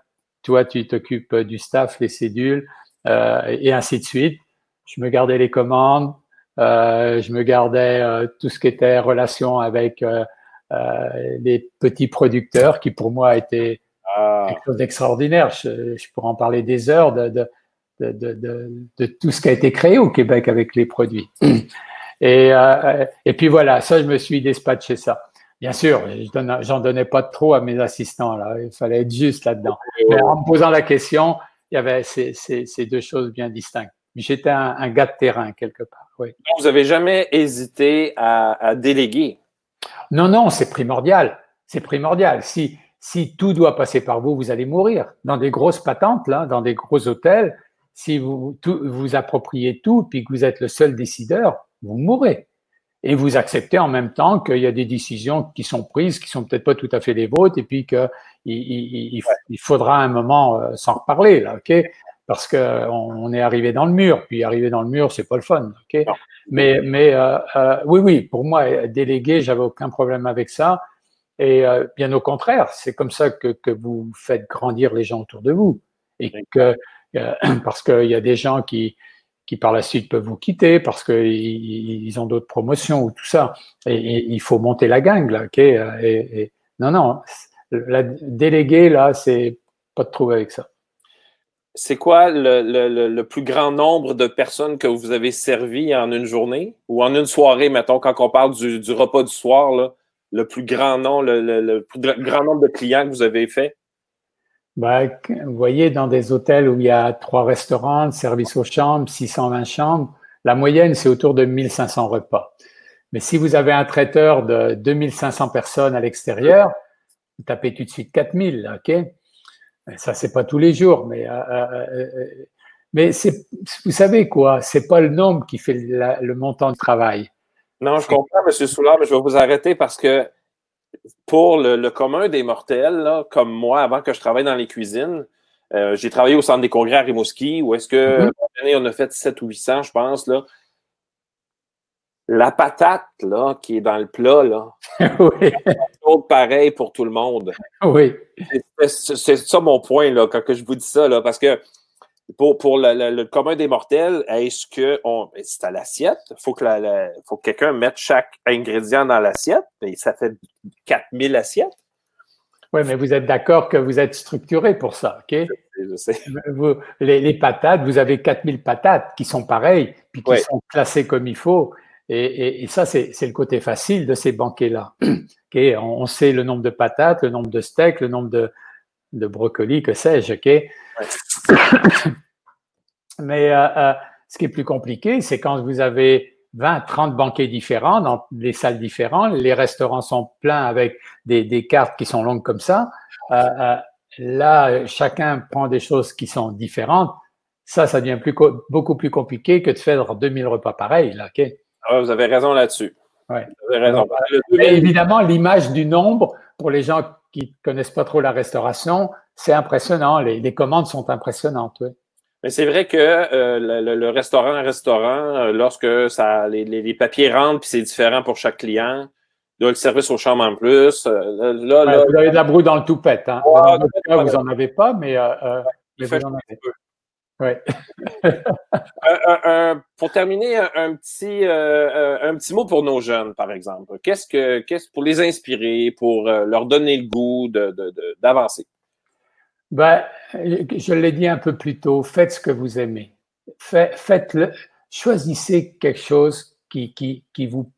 toi, tu t'occupes du staff, les cédules, euh, et ainsi de suite. Je me gardais les commandes, euh, je me gardais euh, tout ce qui était relation avec les petits producteurs qui pour moi étaient ah. quelque chose d'extraordinaire. Je, pourrais en parler des heures de, de, de, de, tout ce qui a été créé au Québec avec les produits. Et, et puis voilà, ça, je me suis dispatché ça. Bien sûr, j'en donnais pas trop à mes assistants. Là. Il fallait être juste là-dedans. Mais en me posant la question, il y avait ces, ces, deux choses bien distinctes. J'étais un, gars de terrain quelque part. Oui. Vous n'avez jamais hésité à, déléguer? Non, non, c'est primordial. C'est primordial. Si, si tout doit passer par vous, vous allez mourir. Dans des grosses patentes, là, dans des gros hôtels, si vous vous appropriez tout, puis que vous êtes le seul décideur, vous mourrez et vous acceptez en même temps qu'il y a des décisions qui sont prises, qui sont peut-être pas tout à fait les vôtres, et puis qu'il il, il, faudra un moment euh, s'en reparler, là, ok? Parce que on, est arrivé dans le mur, puis arriver dans le mur, c'est pas le fun, ok? Mais, mais euh, euh, oui, oui, pour moi, déléguer, j'avais aucun problème avec ça, et bien au contraire, c'est comme ça que, que vous faites grandir les gens autour de vous, et que parce qu'il y a des gens qui qui par la suite peuvent vous quitter parce qu'ils ont d'autres promotions ou tout ça. Et, il faut monter la gang, là, ok? Et, Non, non, la délégué, là, c'est pas de trouver avec ça. C'est quoi le, plus grand nombre de personnes que vous avez servi en une journée? Ou en une soirée, mettons, quand on parle du, repas du soir, là, le plus grand nombre, le, plus grand nombre de clients que vous avez fait? Bah, vous voyez, dans des hôtels où il y a trois restaurants, service aux chambres, 620 chambres, la moyenne, c'est autour de 1500 repas. Mais si vous avez un traiteur de 2500 personnes à l'extérieur, vous tapez tout de suite 4000, OK? Ça, c'est pas tous les jours, mais, euh, euh, euh, mais c'est, vous savez quoi? C'est pas le nombre qui fait le montant de travail. Non, je comprends, M. Soulard, mais je vais vous arrêter parce que pour le, commun des mortels, comme moi, avant que je travaille dans les cuisines, euh, j'ai travaillé au centre des congrès à Rimouski, où est-ce que mm-hmm. on a fait 7 ou 800, je pense. Là. La patate là, qui est dans le plat, là, oui. C'est pareil pour tout le monde. Oui. C'est ça mon point là, quand je vous dis ça, là, parce que pour, pour le, commun des mortels, est-ce que c'est à l'assiette? Il faut que, faut que quelqu'un mette chaque ingrédient dans l'assiette. Et ça fait 4000 assiettes. Oui, mais vous êtes d'accord que vous êtes structuré pour ça, OK? Je sais. Vous, les, patates, vous avez 4000 patates qui sont pareilles, puis qui sont classées comme il faut. Et, et, ça, c'est le côté facile de ces banquets-là. On, sait le nombre de patates, le nombre de steaks, le nombre de, de brocolis, que sais-je? Mais euh, euh, ce qui est plus compliqué, c'est quand vous avez 20, 30 banquets différents dans des salles différentes, les restaurants sont pleins avec des, des cartes qui sont longues comme ça. Euh, là, chacun prend des choses qui sont différentes. Ça, ça devient plus, beaucoup plus compliqué que de faire 2000 repas pareils. Là, ah, vous avez raison là-dessus. Ouais. Raison. évidemment, l'image du nombre, pour les gens qui connaissent pas trop la restauration, c'est impressionnant. Les, commandes sont impressionnantes. Mais c'est vrai que euh, le, restaurant restaurant, euh, lorsque ça, les, papiers rentrent puis c'est différent pour chaque client, là, le service aux chambres en plus. Euh, là, vous avez de la brouille dans le toupette. Hein. vous n'en avez pas, mais, mais vous en avez. Ouais. pour terminer, un, petit, un petit mot pour nos jeunes, par exemple. Qu'est-ce que, qu'est-ce pour les inspirer, pour leur donner le goût d'avancer? Ben, je l'ai dit un peu plus tôt, faites ce que vous aimez. Faites-le, choisissez quelque chose qui, qui, qui, vous,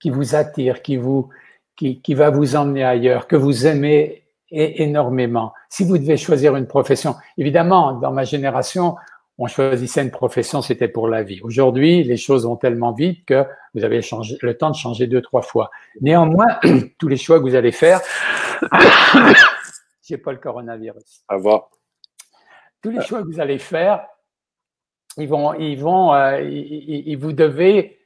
qui vous attire, qui, vous, qui, qui va vous emmener ailleurs, que vous aimez énormément. Si vous devez choisir une profession, évidemment, dans ma génération, on choisissait une profession, c'était pour la vie. Aujourd'hui, les choses vont tellement vite que vous avez changé, le temps de changer deux, trois fois. Néanmoins, tous les choix que vous allez faire, j'ai pas le coronavirus. À voir. Tous les choix que vous allez faire, ils vont, ils vont, euh, vous devez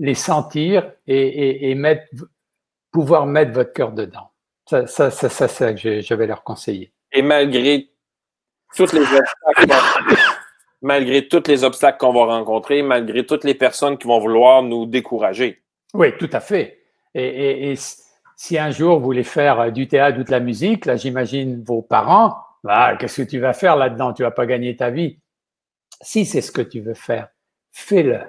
les sentir et, mettre, pouvoir mettre votre cœur dedans. Ça, ça, ça, ça, ça que je, vais leur conseiller. Et malgré toutes les obstacles, malgré tous les obstacles qu'on va rencontrer, malgré toutes les personnes qui vont vouloir nous décourager. Oui, tout à fait. et, et si un jour vous voulez faire euh, du théâtre ou de la musique, là, j'imagine vos parents, bah, qu'est-ce que tu vas faire là-dedans? Tu vas pas gagner ta vie. Si c'est ce que tu veux faire, fais-le.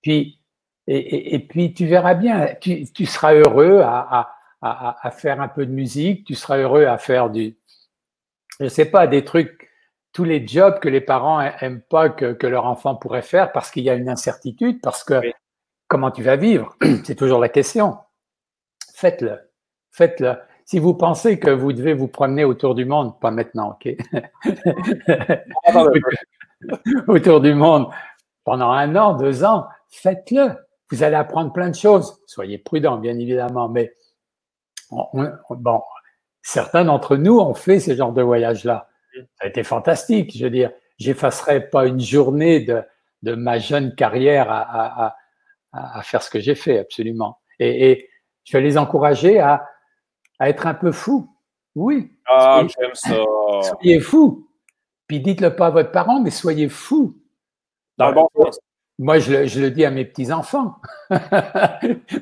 Puis, et, puis tu verras bien, tu, seras heureux à, à, faire un peu de musique, tu seras heureux à faire du, je sais pas, des trucs, tous les jobs que les parents aiment pas que, que leur enfant pourrait faire parce qu'il y a une incertitude, parce que comment tu vas vivre, c'est toujours la question. Faites-le, faites-le. Si vous pensez que vous devez vous promener autour du monde, pas maintenant, ok? Autour du monde pendant un an, deux ans, faites-le. Vous allez apprendre plein de choses. Soyez prudents, bien évidemment, mais bon, certains d'entre nous ont fait ce genre de voyage-là. Ça a été fantastique. Je veux dire, j'effacerai pas une journée de, de ma jeune carrière à, à, à, faire ce que j'ai fait, absolument. Et, et, je vais les encourager à, à être un peu fous. Oui. Ah, j'aime ça. Soyez fous. Puis dites-le pas à votre parent, mais soyez fous. Moi, je le, je le, dis à mes petits-enfants.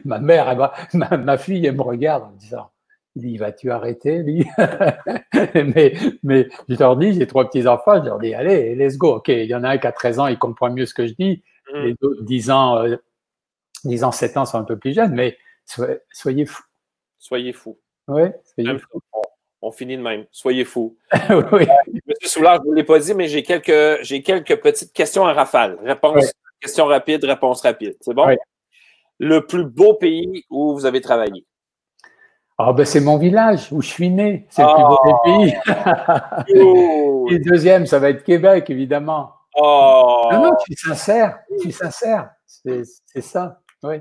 ma mère, ma, ma, fille, elle me regarde en disant il dit, vas-tu arrêter, lui? Mais, mais je leur dis, j'ai trois petits-enfants, je leur dis, allez, let's go. OK, il y en a un qui a 13 ans, il comprend mieux ce que je dis. Mm. Les autres, 10 ans, euh, 10 ans, 7 ans sont un peu plus jeunes, mais soyez fous. Soyez fous. Oui, soyez fous. On, finit de même. Soyez fous. oui. Euh, Monsieur Soulard, je ne vous l'ai pas dit, mais j'ai quelques, j'ai quelques petites questions en rafale. Réponse, question rapide, réponse rapide. C'est bon? Le plus beau pays où vous avez travaillé? Ah ben c'est mon village où je suis né. C'est le plus beau des pays. Oh. Et le deuxième, ça va être Québec, évidemment. Oh. Non, non, je suis sincère. Je suis sincère. C'est ça. Oui.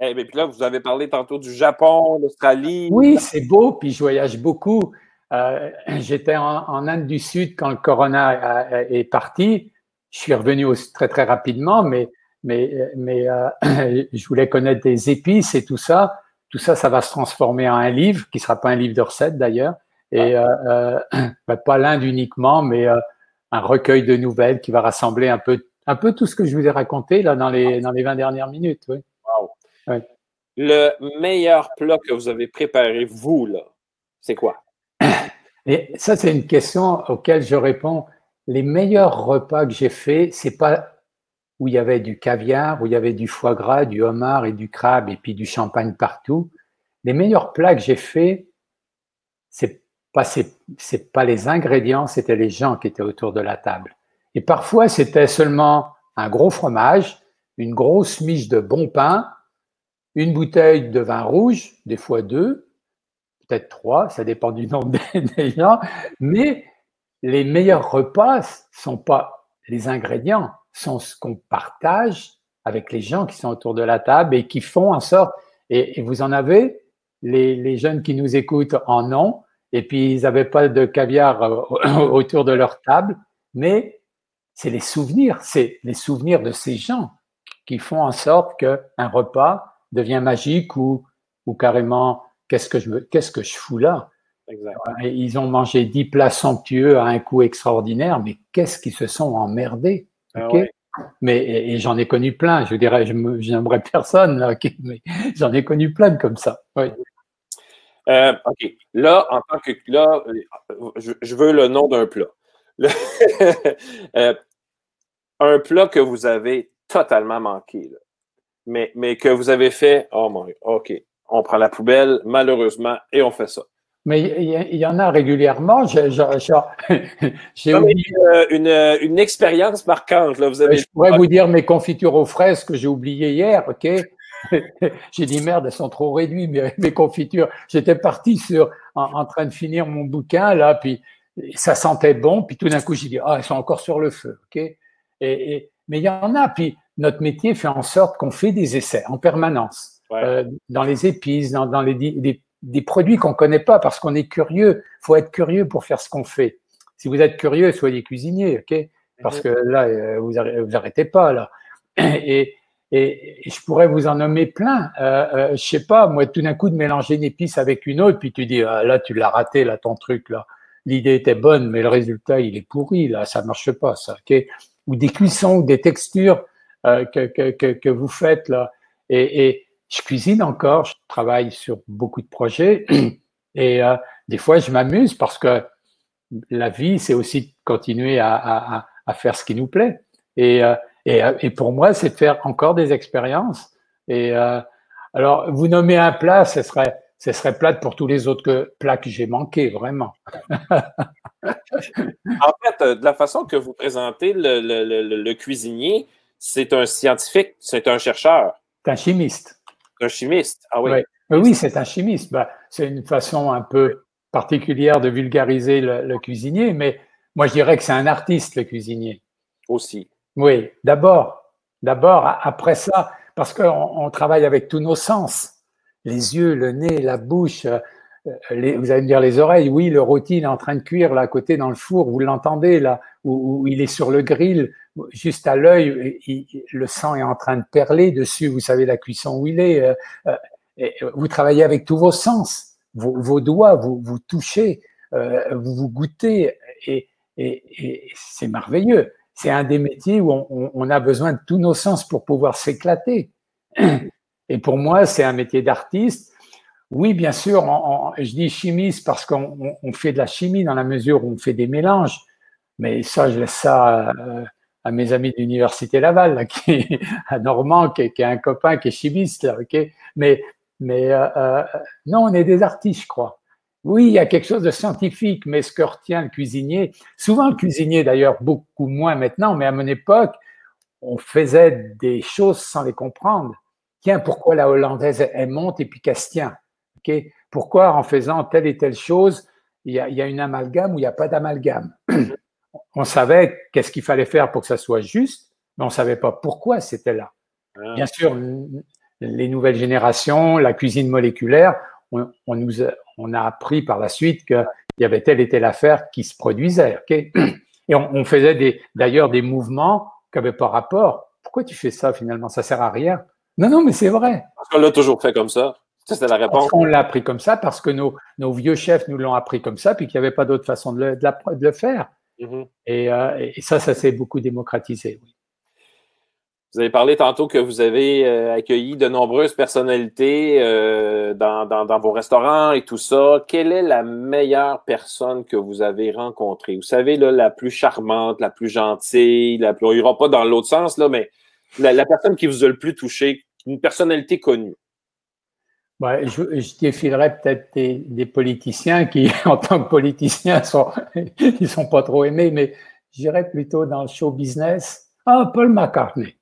Eh bien, puis là, vous avez parlé tantôt du Japon, l'Australie. Oui, c'est beau, puis je voyage beaucoup. Euh, j'étais en, Inde du Sud quand le corona est parti. Je suis revenu aussi très, très rapidement, mais, mais, mais euh, je voulais connaître des épices et tout ça. Tout ça, ça va se transformer en un livre, qui sera pas un livre de recettes d'ailleurs, et euh, bah, pas l'Inde uniquement, mais un recueil de nouvelles qui va rassembler un peu, un peu tout ce que je vous ai raconté là dans les, dans les 20 dernières minutes. Oui. Le meilleur plat que vous avez préparé, vous, là, c'est quoi? Et ça, c'est une question auquel je réponds. Les meilleurs repas que j'ai faits, c'est pas où il y avait du caviar, où il y avait du foie gras, du homard et du crabe et puis du champagne partout. Les meilleurs plats que j'ai faits, c'est pas, c'est pas les ingrédients, c'était les gens qui étaient autour de la table. Et parfois, c'était seulement un gros fromage, une grosse miche de bon pain, une bouteille de vin rouge, des fois deux, peut-être trois, ça dépend du nombre des gens, mais les meilleurs repas sont pas les ingrédients, sont ce qu'on partage avec les gens qui sont autour de la table et qui font en sorte, et, vous en avez, les, jeunes qui nous écoutent en ont, et puis ils n'avaient pas de caviar euh, autour de leur table, mais c'est les souvenirs, c'est les souvenirs de ces gens qui font en sorte qu'un repas devient magique ou, ou carrément qu'est-ce que je me, qu'est-ce que je fous là? Ils ont mangé dix plats somptueux à un coût extraordinaire, mais qu'est-ce qu'ils se sont emmerdés ah Mais et, j'en ai connu plein. Je dirais, je n'aimerais personne là, mais j'en ai connu plein comme ça. Euh, ok. Là, en tant que là, je, veux le nom d'un plat. Euh, un plat que vous avez totalement manqué. Là mais, mais que vous avez fait, oh mon OK, on prend la poubelle, malheureusement, et on fait ça. Mais il y, en a régulièrement. J'ai euh, une, euh, une, expérience marquante. Là. Vous avez... Je pourrais vous dire mes confitures aux fraises que j'ai oubliées hier, OK? j'ai dit merde, elles sont trop réduites, mes, mes confitures. J'étais parti sur en, train de finir mon bouquin, là, puis ça sentait bon, puis tout d'un coup, j'ai dit, ah, elles sont encore sur le feu, OK? Et, et mais il y en a, puis notre métier fait en sorte qu'on fait des essais en permanence euh, dans les épices, dans, dans les, des, des, produits qu'on connaît pas parce qu'on est curieux. faut être curieux pour faire ce qu'on fait. Si vous êtes curieux, soyez cuisinier, ok? Parce que là, euh, vous, vous arrêtez pas là. Et, et, je pourrais vous en nommer plein. Euh, euh, je sais pas, moi, tout d'un coup, de mélanger une épice avec une autre, puis tu dis, ah, là, tu l'as raté, là, ton truc, là. L'idée était bonne, mais le résultat, il est pourri, là, ça marche pas, ça, ok? Ou des cuissons, ou des textures euh, que, que, que, vous faites là. Et, et, je cuisine encore, je travaille sur beaucoup de projets et euh, des fois je m'amuse parce que la vie, c'est aussi de continuer à, à, à, faire ce qui nous plaît. Et, euh, et, et pour moi, c'est de faire encore des expériences. Et alors, vous nommez un plat, ce serait, ce serait plate pour tous les autres plats que j'ai manqués, vraiment. en fait, euh, de la façon que vous présentez le, cuisinier, c'est un scientifique, c'est un chercheur. C'est un chimiste. Un chimiste, ah oui. Oui, c'est un chimiste. Bah, c'est une façon un peu particulière de vulgariser le, cuisinier, mais moi je dirais que c'est un artiste, le cuisinier. Aussi. Oui, d'abord. D'abord, après ça, parce qu'on travaille avec tous nos sens. Les yeux, le nez, la bouche, euh, vous allez me dire les oreilles. Oui, le rôti, est en train de cuire là à côté dans le four. Vous l'entendez là, où, il est sur le grill, juste à l'œil. Le sang est en train de perler dessus. Vous savez la cuisson où il est. Euh, euh, vous travaillez avec tous vos sens. Vos, doigts, vous, vous touchez, vous vous goûtez. Et, c'est merveilleux. C'est un des métiers où on, a besoin de tous nos sens pour pouvoir s'éclater. Et pour moi, c'est un métier d'artiste. Oui, bien sûr, je dis chimiste parce qu'on fait de la chimie dans la mesure où on fait des mélanges. Mais ça, je laisse ça à, mes amis de l'université Laval, qui, à Normand, qui, qui, est un copain qui est chimiste. Là, Mais, mais euh, euh, non, on est des artistes, je crois. Oui, il y a quelque chose de scientifique, mais ce que retient le cuisinier, souvent le cuisinier d'ailleurs, beaucoup moins maintenant, mais à mon époque, on faisait des choses sans les comprendre. Tiens, pourquoi la hollandaise, elle monte et puis se tient Pourquoi en faisant telle et telle chose, il y a, une amalgame ou il n'y a pas d'amalgame? On savait qu'est-ce qu'il fallait faire pour que ça soit juste, mais on ne savait pas pourquoi c'était là. Ah. Bien sûr, les nouvelles générations, la cuisine moléculaire, on, nous a, on a appris par la suite qu'il y avait telle et telle affaire qui se produisait. et on, faisait d'ailleurs des mouvements qui n'avaient pas rapport. Pourquoi tu fais ça finalement? Ça sert à rien. Non, non, mais c'est vrai. Parce qu'on l'a toujours fait comme ça. C'est la réponse. On l'a appris comme ça parce que nos, vieux chefs nous l'ont appris comme ça, puis qu'il n'y avait pas d'autre façon de le, faire. Mm-hmm. Euh, et, ça, ça s'est beaucoup démocratisé. Vous avez parlé tantôt que vous avez euh, accueilli de nombreuses personnalités euh, dans, dans, vos restaurants et tout ça. Quelle est la meilleure personne que vous avez rencontrée? Vous savez, là, la plus charmante, la plus gentille, la plus... On ira pas dans l'autre sens, là, mais la, personne qui vous a le plus touché, une personnalité connue? Ouais, je, je défilerais peut-être des, politiciens qui, en tant que politiciens, sont, ils sont pas trop aimés, mais j'irais plutôt dans le show business. Ah, Paul McCartney,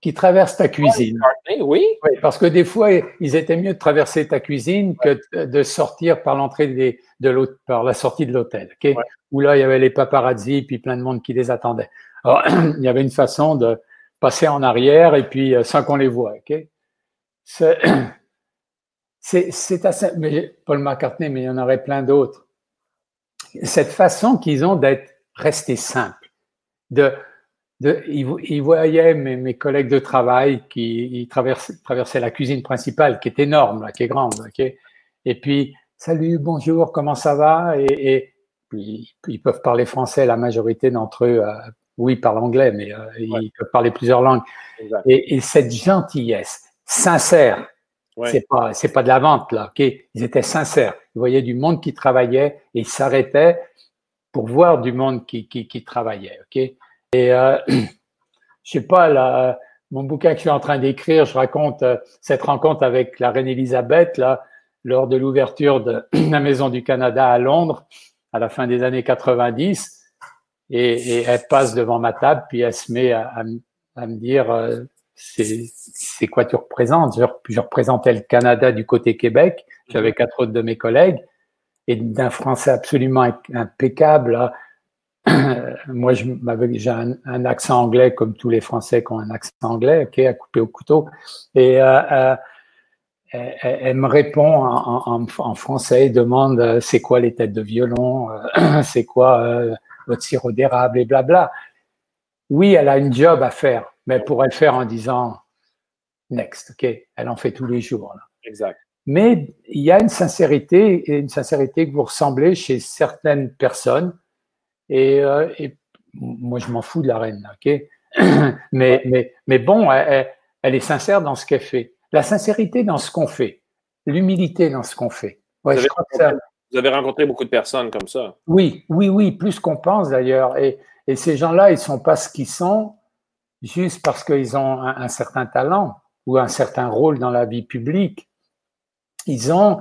qui traverse ta cuisine. Paul McCartney, oui. oui. Parce que des fois, ils étaient mieux de traverser ta cuisine que de sortir par l'entrée de l'autre, par la sortie de l'hôtel, ok? Où là, il y avait les paparazzi puis plein de monde qui les attendait. Alors, il y avait une façon de, passer en arrière et puis euh, sans qu'on les voit. ok? C'est assez. Mais Paul McCartney, mais il y en aurait plein d'autres. Cette façon qu'ils ont d'être restés simples. De, de, ils, voyaient mes, mes, collègues de travail qui traversaient, traversaient, la cuisine principale, qui est énorme, là, qui est grande. et puis, salut, bonjour, comment ça va Et, et puis, ils peuvent parler français, la majorité d'entre eux, euh, oui, ils parlent anglais, mais euh, ils peuvent parler plusieurs langues. Et, cette gentillesse, sincère, c'est pas c'est pas de la vente là, Ils étaient sincères. Ils voyaient du monde qui travaillait et ils s'arrêtaient pour voir du monde qui qui, travaillait, ok? Et euh, je sais pas là, mon bouquin que je suis en train d'écrire, je raconte euh, cette rencontre avec la reine Elisabeth là lors de l'ouverture de la Maison du Canada à Londres à la fin des années 90 et, elle passe devant ma table, puis elle se met à, me dire euh, c'est quoi tu représentes? Je, je, représentais le Canada du côté Québec, j'avais quatre autres de mes collègues, et d'un français absolument impeccable. Moi, j'ai un, un, accent anglais comme tous les Français qui ont un accent anglais, ok, à couper au couteau. Et euh, euh elle, me répond en, français, demande euh, c'est quoi les têtes de violon, c'est quoi votre sirop d'érable et blabla. Oui, elle a une job à faire, mais elle faire en disant next, ok, elle en fait tous les jours. Exact. Mais il y a une sincérité, et une sincérité que vous ressemblez chez certaines personnes. Et, euh, moi, je m'en fous de la reine, ok? mais, mais, mais bon, elle, est sincère dans ce qu'elle fait. La sincérité dans ce qu'on fait, l'humilité dans ce qu'on fait. Ouais, je crois que ça, vous avez rencontré beaucoup de personnes comme ça. Oui, oui, oui, plus qu'on pense d'ailleurs. Et, ces gens-là, ils ne sont pas ce qu'ils sont juste parce qu'ils ont un, certain talent ou un certain rôle dans la vie publique. Ils ont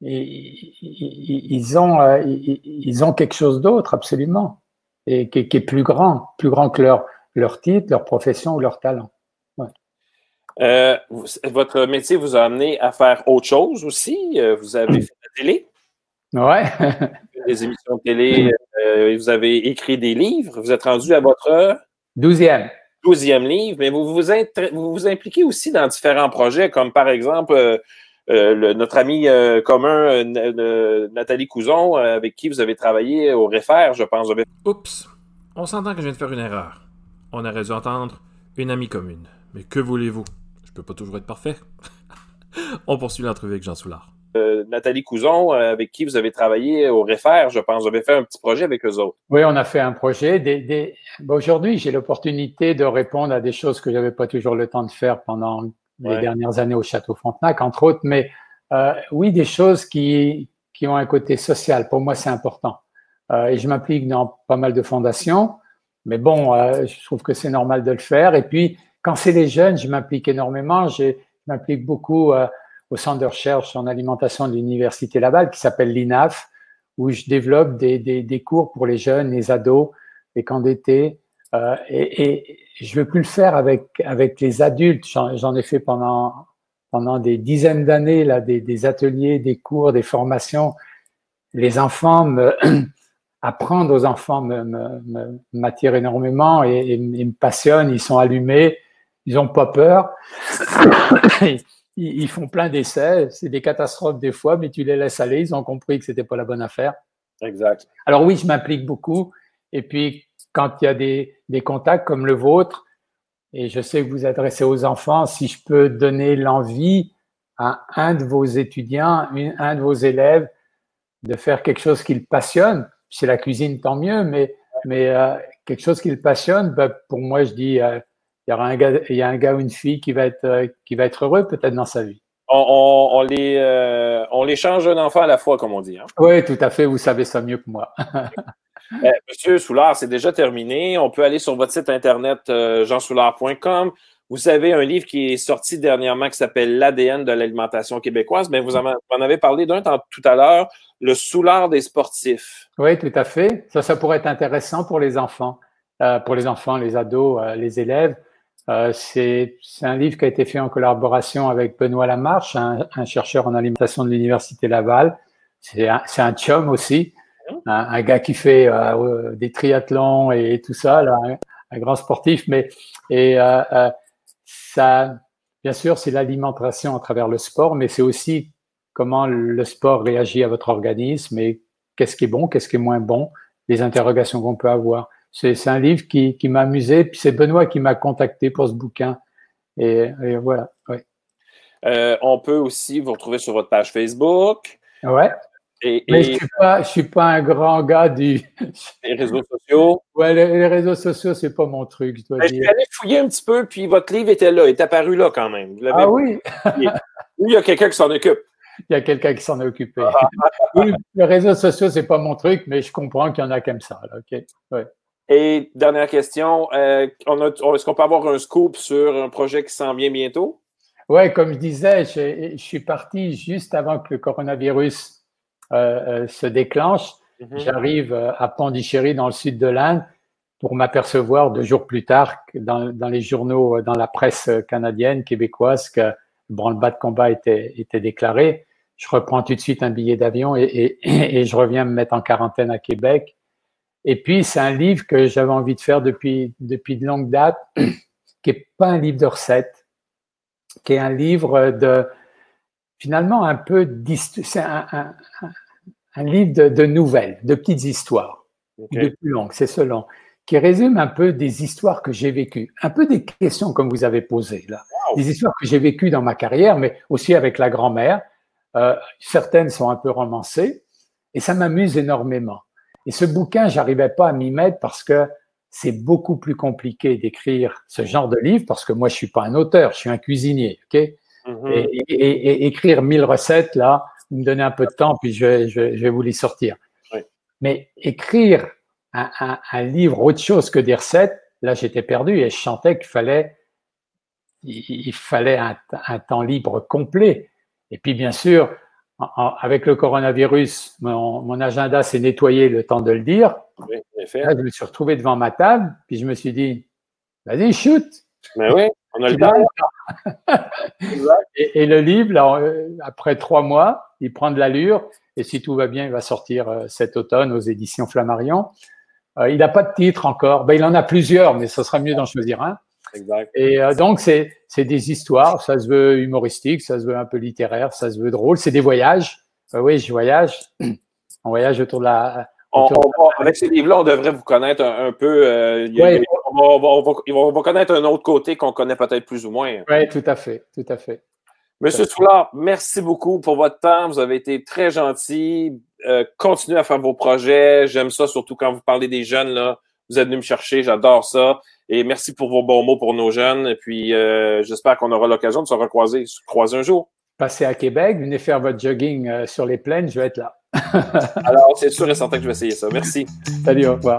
ils, ont, euh, ils ont quelque chose d'autre, absolument, et qui, est plus grand, plus grand que leur, leur titre, leur profession ou leur talent. Euh, votre métier vous a amené à faire autre chose aussi? Euh, vous avez fait la télé? Ouais. des émissions de télé. vous avez écrit des livres. Vous êtes rendu à votre douzième. Douzième livre, mais vous vous, impliquez aussi dans différents projets, comme par exemple euh, notre ami euh, commun, euh, Nathalie Couson, avec qui vous avez travaillé au REFER, je pense. Oups, on s'entend que je viens de faire une erreur. On aurait dû entendre une amie commune. Mais que voulez-vous? Je peux pas toujours être parfait. on poursuit l'entrevue avec Jean Soulard. Nathalie Couson, avec qui vous avez travaillé au REFER, je pense. Vous avez fait un petit projet avec eux autres. Oui, on a fait un projet. Aujourd'hui, j'ai l'opportunité de répondre à des choses que je n'avais pas toujours le temps de faire pendant les dernières années au Château Frontenac, entre autres. Mais euh, oui, des choses qui, qui ont un côté social. Pour moi, c'est important. Euh, et je m'implique dans pas mal de fondations. Mais bon, euh, je trouve que c'est normal de le faire. Et puis, quand c'est les jeunes, je m'implique énormément. Je m'implique beaucoup euh, au centre de recherche en alimentation de l'Université Laval qui s'appelle l'INAF, où je développe des, des, des, cours pour les jeunes, les ados, les camps d'été. Euh, et, et, je veux plus le faire avec avec les adultes. J'en ai fait pendant pendant des dizaines d'années là, des, des, ateliers, des cours, des formations. Les enfants me apprendre aux enfants m'attire énormément et, et, me passionne. Ils sont allumés, ils ont pas peur. ils, ils font plein d'essais. C'est des catastrophes des fois, mais tu les laisses aller. Ils ont compris que c'était pas la bonne affaire. Exact. Alors oui, je m'implique beaucoup. Et puis quand il y a des, des, contacts comme le vôtre, et je sais que vous adressez aux enfants, si je peux donner l'envie à un de vos étudiants, un de vos élèves, de faire quelque chose qui le passionne, c'est la cuisine, tant mieux, mais, mais euh, quelque chose qui le passionne, ben, pour moi, je dis, euh, il y aura un gars, il y a un gars ou une fille qui va être, euh, qui va être heureux peut-être dans sa vie. On, on, on les, euh, on les change d'un enfant à la fois, comme on dit. Hein? Oui, tout à fait. Vous savez ça mieux que moi. Euh, Monsieur Soulard, c'est déjà terminé. On peut aller sur votre site internet euh, jeansoulard.com. Vous avez un livre qui est sorti dernièrement qui s'appelle L'ADN de l'alimentation québécoise. Mais vous en, avez parlé d'un tout à l'heure, le Soulard des sportifs. Oui, tout à fait. Ça, ça pourrait être intéressant pour les enfants, euh, pour les enfants, les ados, les élèves. Euh, c'est un livre qui a été fait en collaboration avec Benoît Lamarche, un, un chercheur en alimentation de l'Université Laval. C'est un, un chum aussi un, gars qui fait euh, des triathlons et, tout ça, là, un, grand sportif, mais et euh, euh, ça, bien sûr, c'est l'alimentation à travers le sport, mais c'est aussi comment le sport réagit à votre organisme et qu'est-ce qui est bon, qu'est-ce qui est moins bon, les interrogations qu'on peut avoir. C'est un livre qui, qui m'a amusé, puis c'est Benoît qui m'a contacté pour ce bouquin. Et, voilà. Ouais. Euh, on peut aussi vous retrouver sur votre page Facebook. Ouais. Mais je ne suis, pas, je suis pas un grand gars du. Les réseaux sociaux. Ouais, les, réseaux sociaux, c'est pas mon truc, je dois dire. Je suis allé fouiller un petit peu, puis votre livre était là, est apparu là quand même. ah oui? il y a quelqu'un qui s'en occupe. Il y a quelqu'un qui s'en est occupé. Ah. oui, les réseaux sociaux, c'est pas mon truc, mais je comprends qu'il y en a comme ça. Là, OK. Ouais. Et dernière question, euh, est-ce qu'on peut avoir un scoop sur un projet qui s'en vient bientôt? Oui, comme je disais, je, je suis parti juste avant que le coronavirus euh, euh, se déclenche. Mhm. J'arrive euh, à Pondichéry, dans le sud de l'Inde, pour m'apercevoir deux jours plus tard dans, dans, les journaux, dans la presse canadienne, québécoise, que le branle-bas de combat était, était déclaré. Je reprends tout de suite un billet d'avion et, et, et, je reviens me mettre en quarantaine à Québec. Et puis, c'est un livre que j'avais envie de faire depuis, depuis de longue date, qui est pas un livre de recettes, qui est un livre de, finalement un peu c'est un, un, un, livre de, de, nouvelles, de petites histoires, de plus longues, c'est selon, qui résume un peu des histoires que j'ai vécues, un peu des questions comme vous avez posées là, des histoires que j'ai vécues dans ma carrière, mais aussi avec la grand-mère. Euh, certaines sont un peu romancées et ça m'amuse énormément. Et ce bouquin, j'arrivais pas à m'y mettre parce que c'est beaucoup plus compliqué d'écrire ce genre de livre parce que moi, je suis pas un auteur, je suis un cuisinier, ok? Mhm. et, écrire mille recettes, là, vous me donnez un peu de temps, puis je vais, je, vais vous les sortir. Mais écrire un, un, livre autre chose que des recettes, là, j'étais perdu et je chantais qu'il fallait, il, fallait un, un, temps libre complet. Et puis, bien sûr, avec le coronavirus, mon, agenda s'est nettoyé le temps de le dire. Oui, Là, je me suis retrouvé devant ma table, puis je me suis dit, vas-y, shoot. Mais oui, on a le temps. et, le livre, euh, après trois mois, il prend de l'allure, et si tout va bien, il va sortir euh, cet automne aux éditions Flammarion. Euh, il n'a pas de titre encore. Ben, il en a plusieurs, mais ce sera mieux d'en choisir un. Exact. Et euh, donc, c'est, des histoires. Ça se veut humoristique, ça se veut un peu littéraire, ça se veut drôle. C'est des voyages. Euh, oui, je voyage. On voyage autour de la. avec ces livres-là, on devrait vous connaître un, peu. on, va, connaître un autre côté qu'on connaît peut-être plus ou moins. Oui, tout à fait. Tout à fait. Monsieur Soulard, merci beaucoup pour votre temps. Vous avez été très gentil. Euh, continuez à faire vos projets. J'aime ça, surtout quand vous parlez des jeunes. Là. Vous êtes venu me chercher, j'adore ça. Et merci pour vos bons mots pour nos jeunes. Et puis, euh, j'espère qu'on aura l'occasion de se recroiser croiser un jour. Passez à Québec, venez faire votre jogging euh, sur les plaines, je vais être là. Alors, c'est sûr et certain que je vais essayer ça. Merci. Salut, au revoir.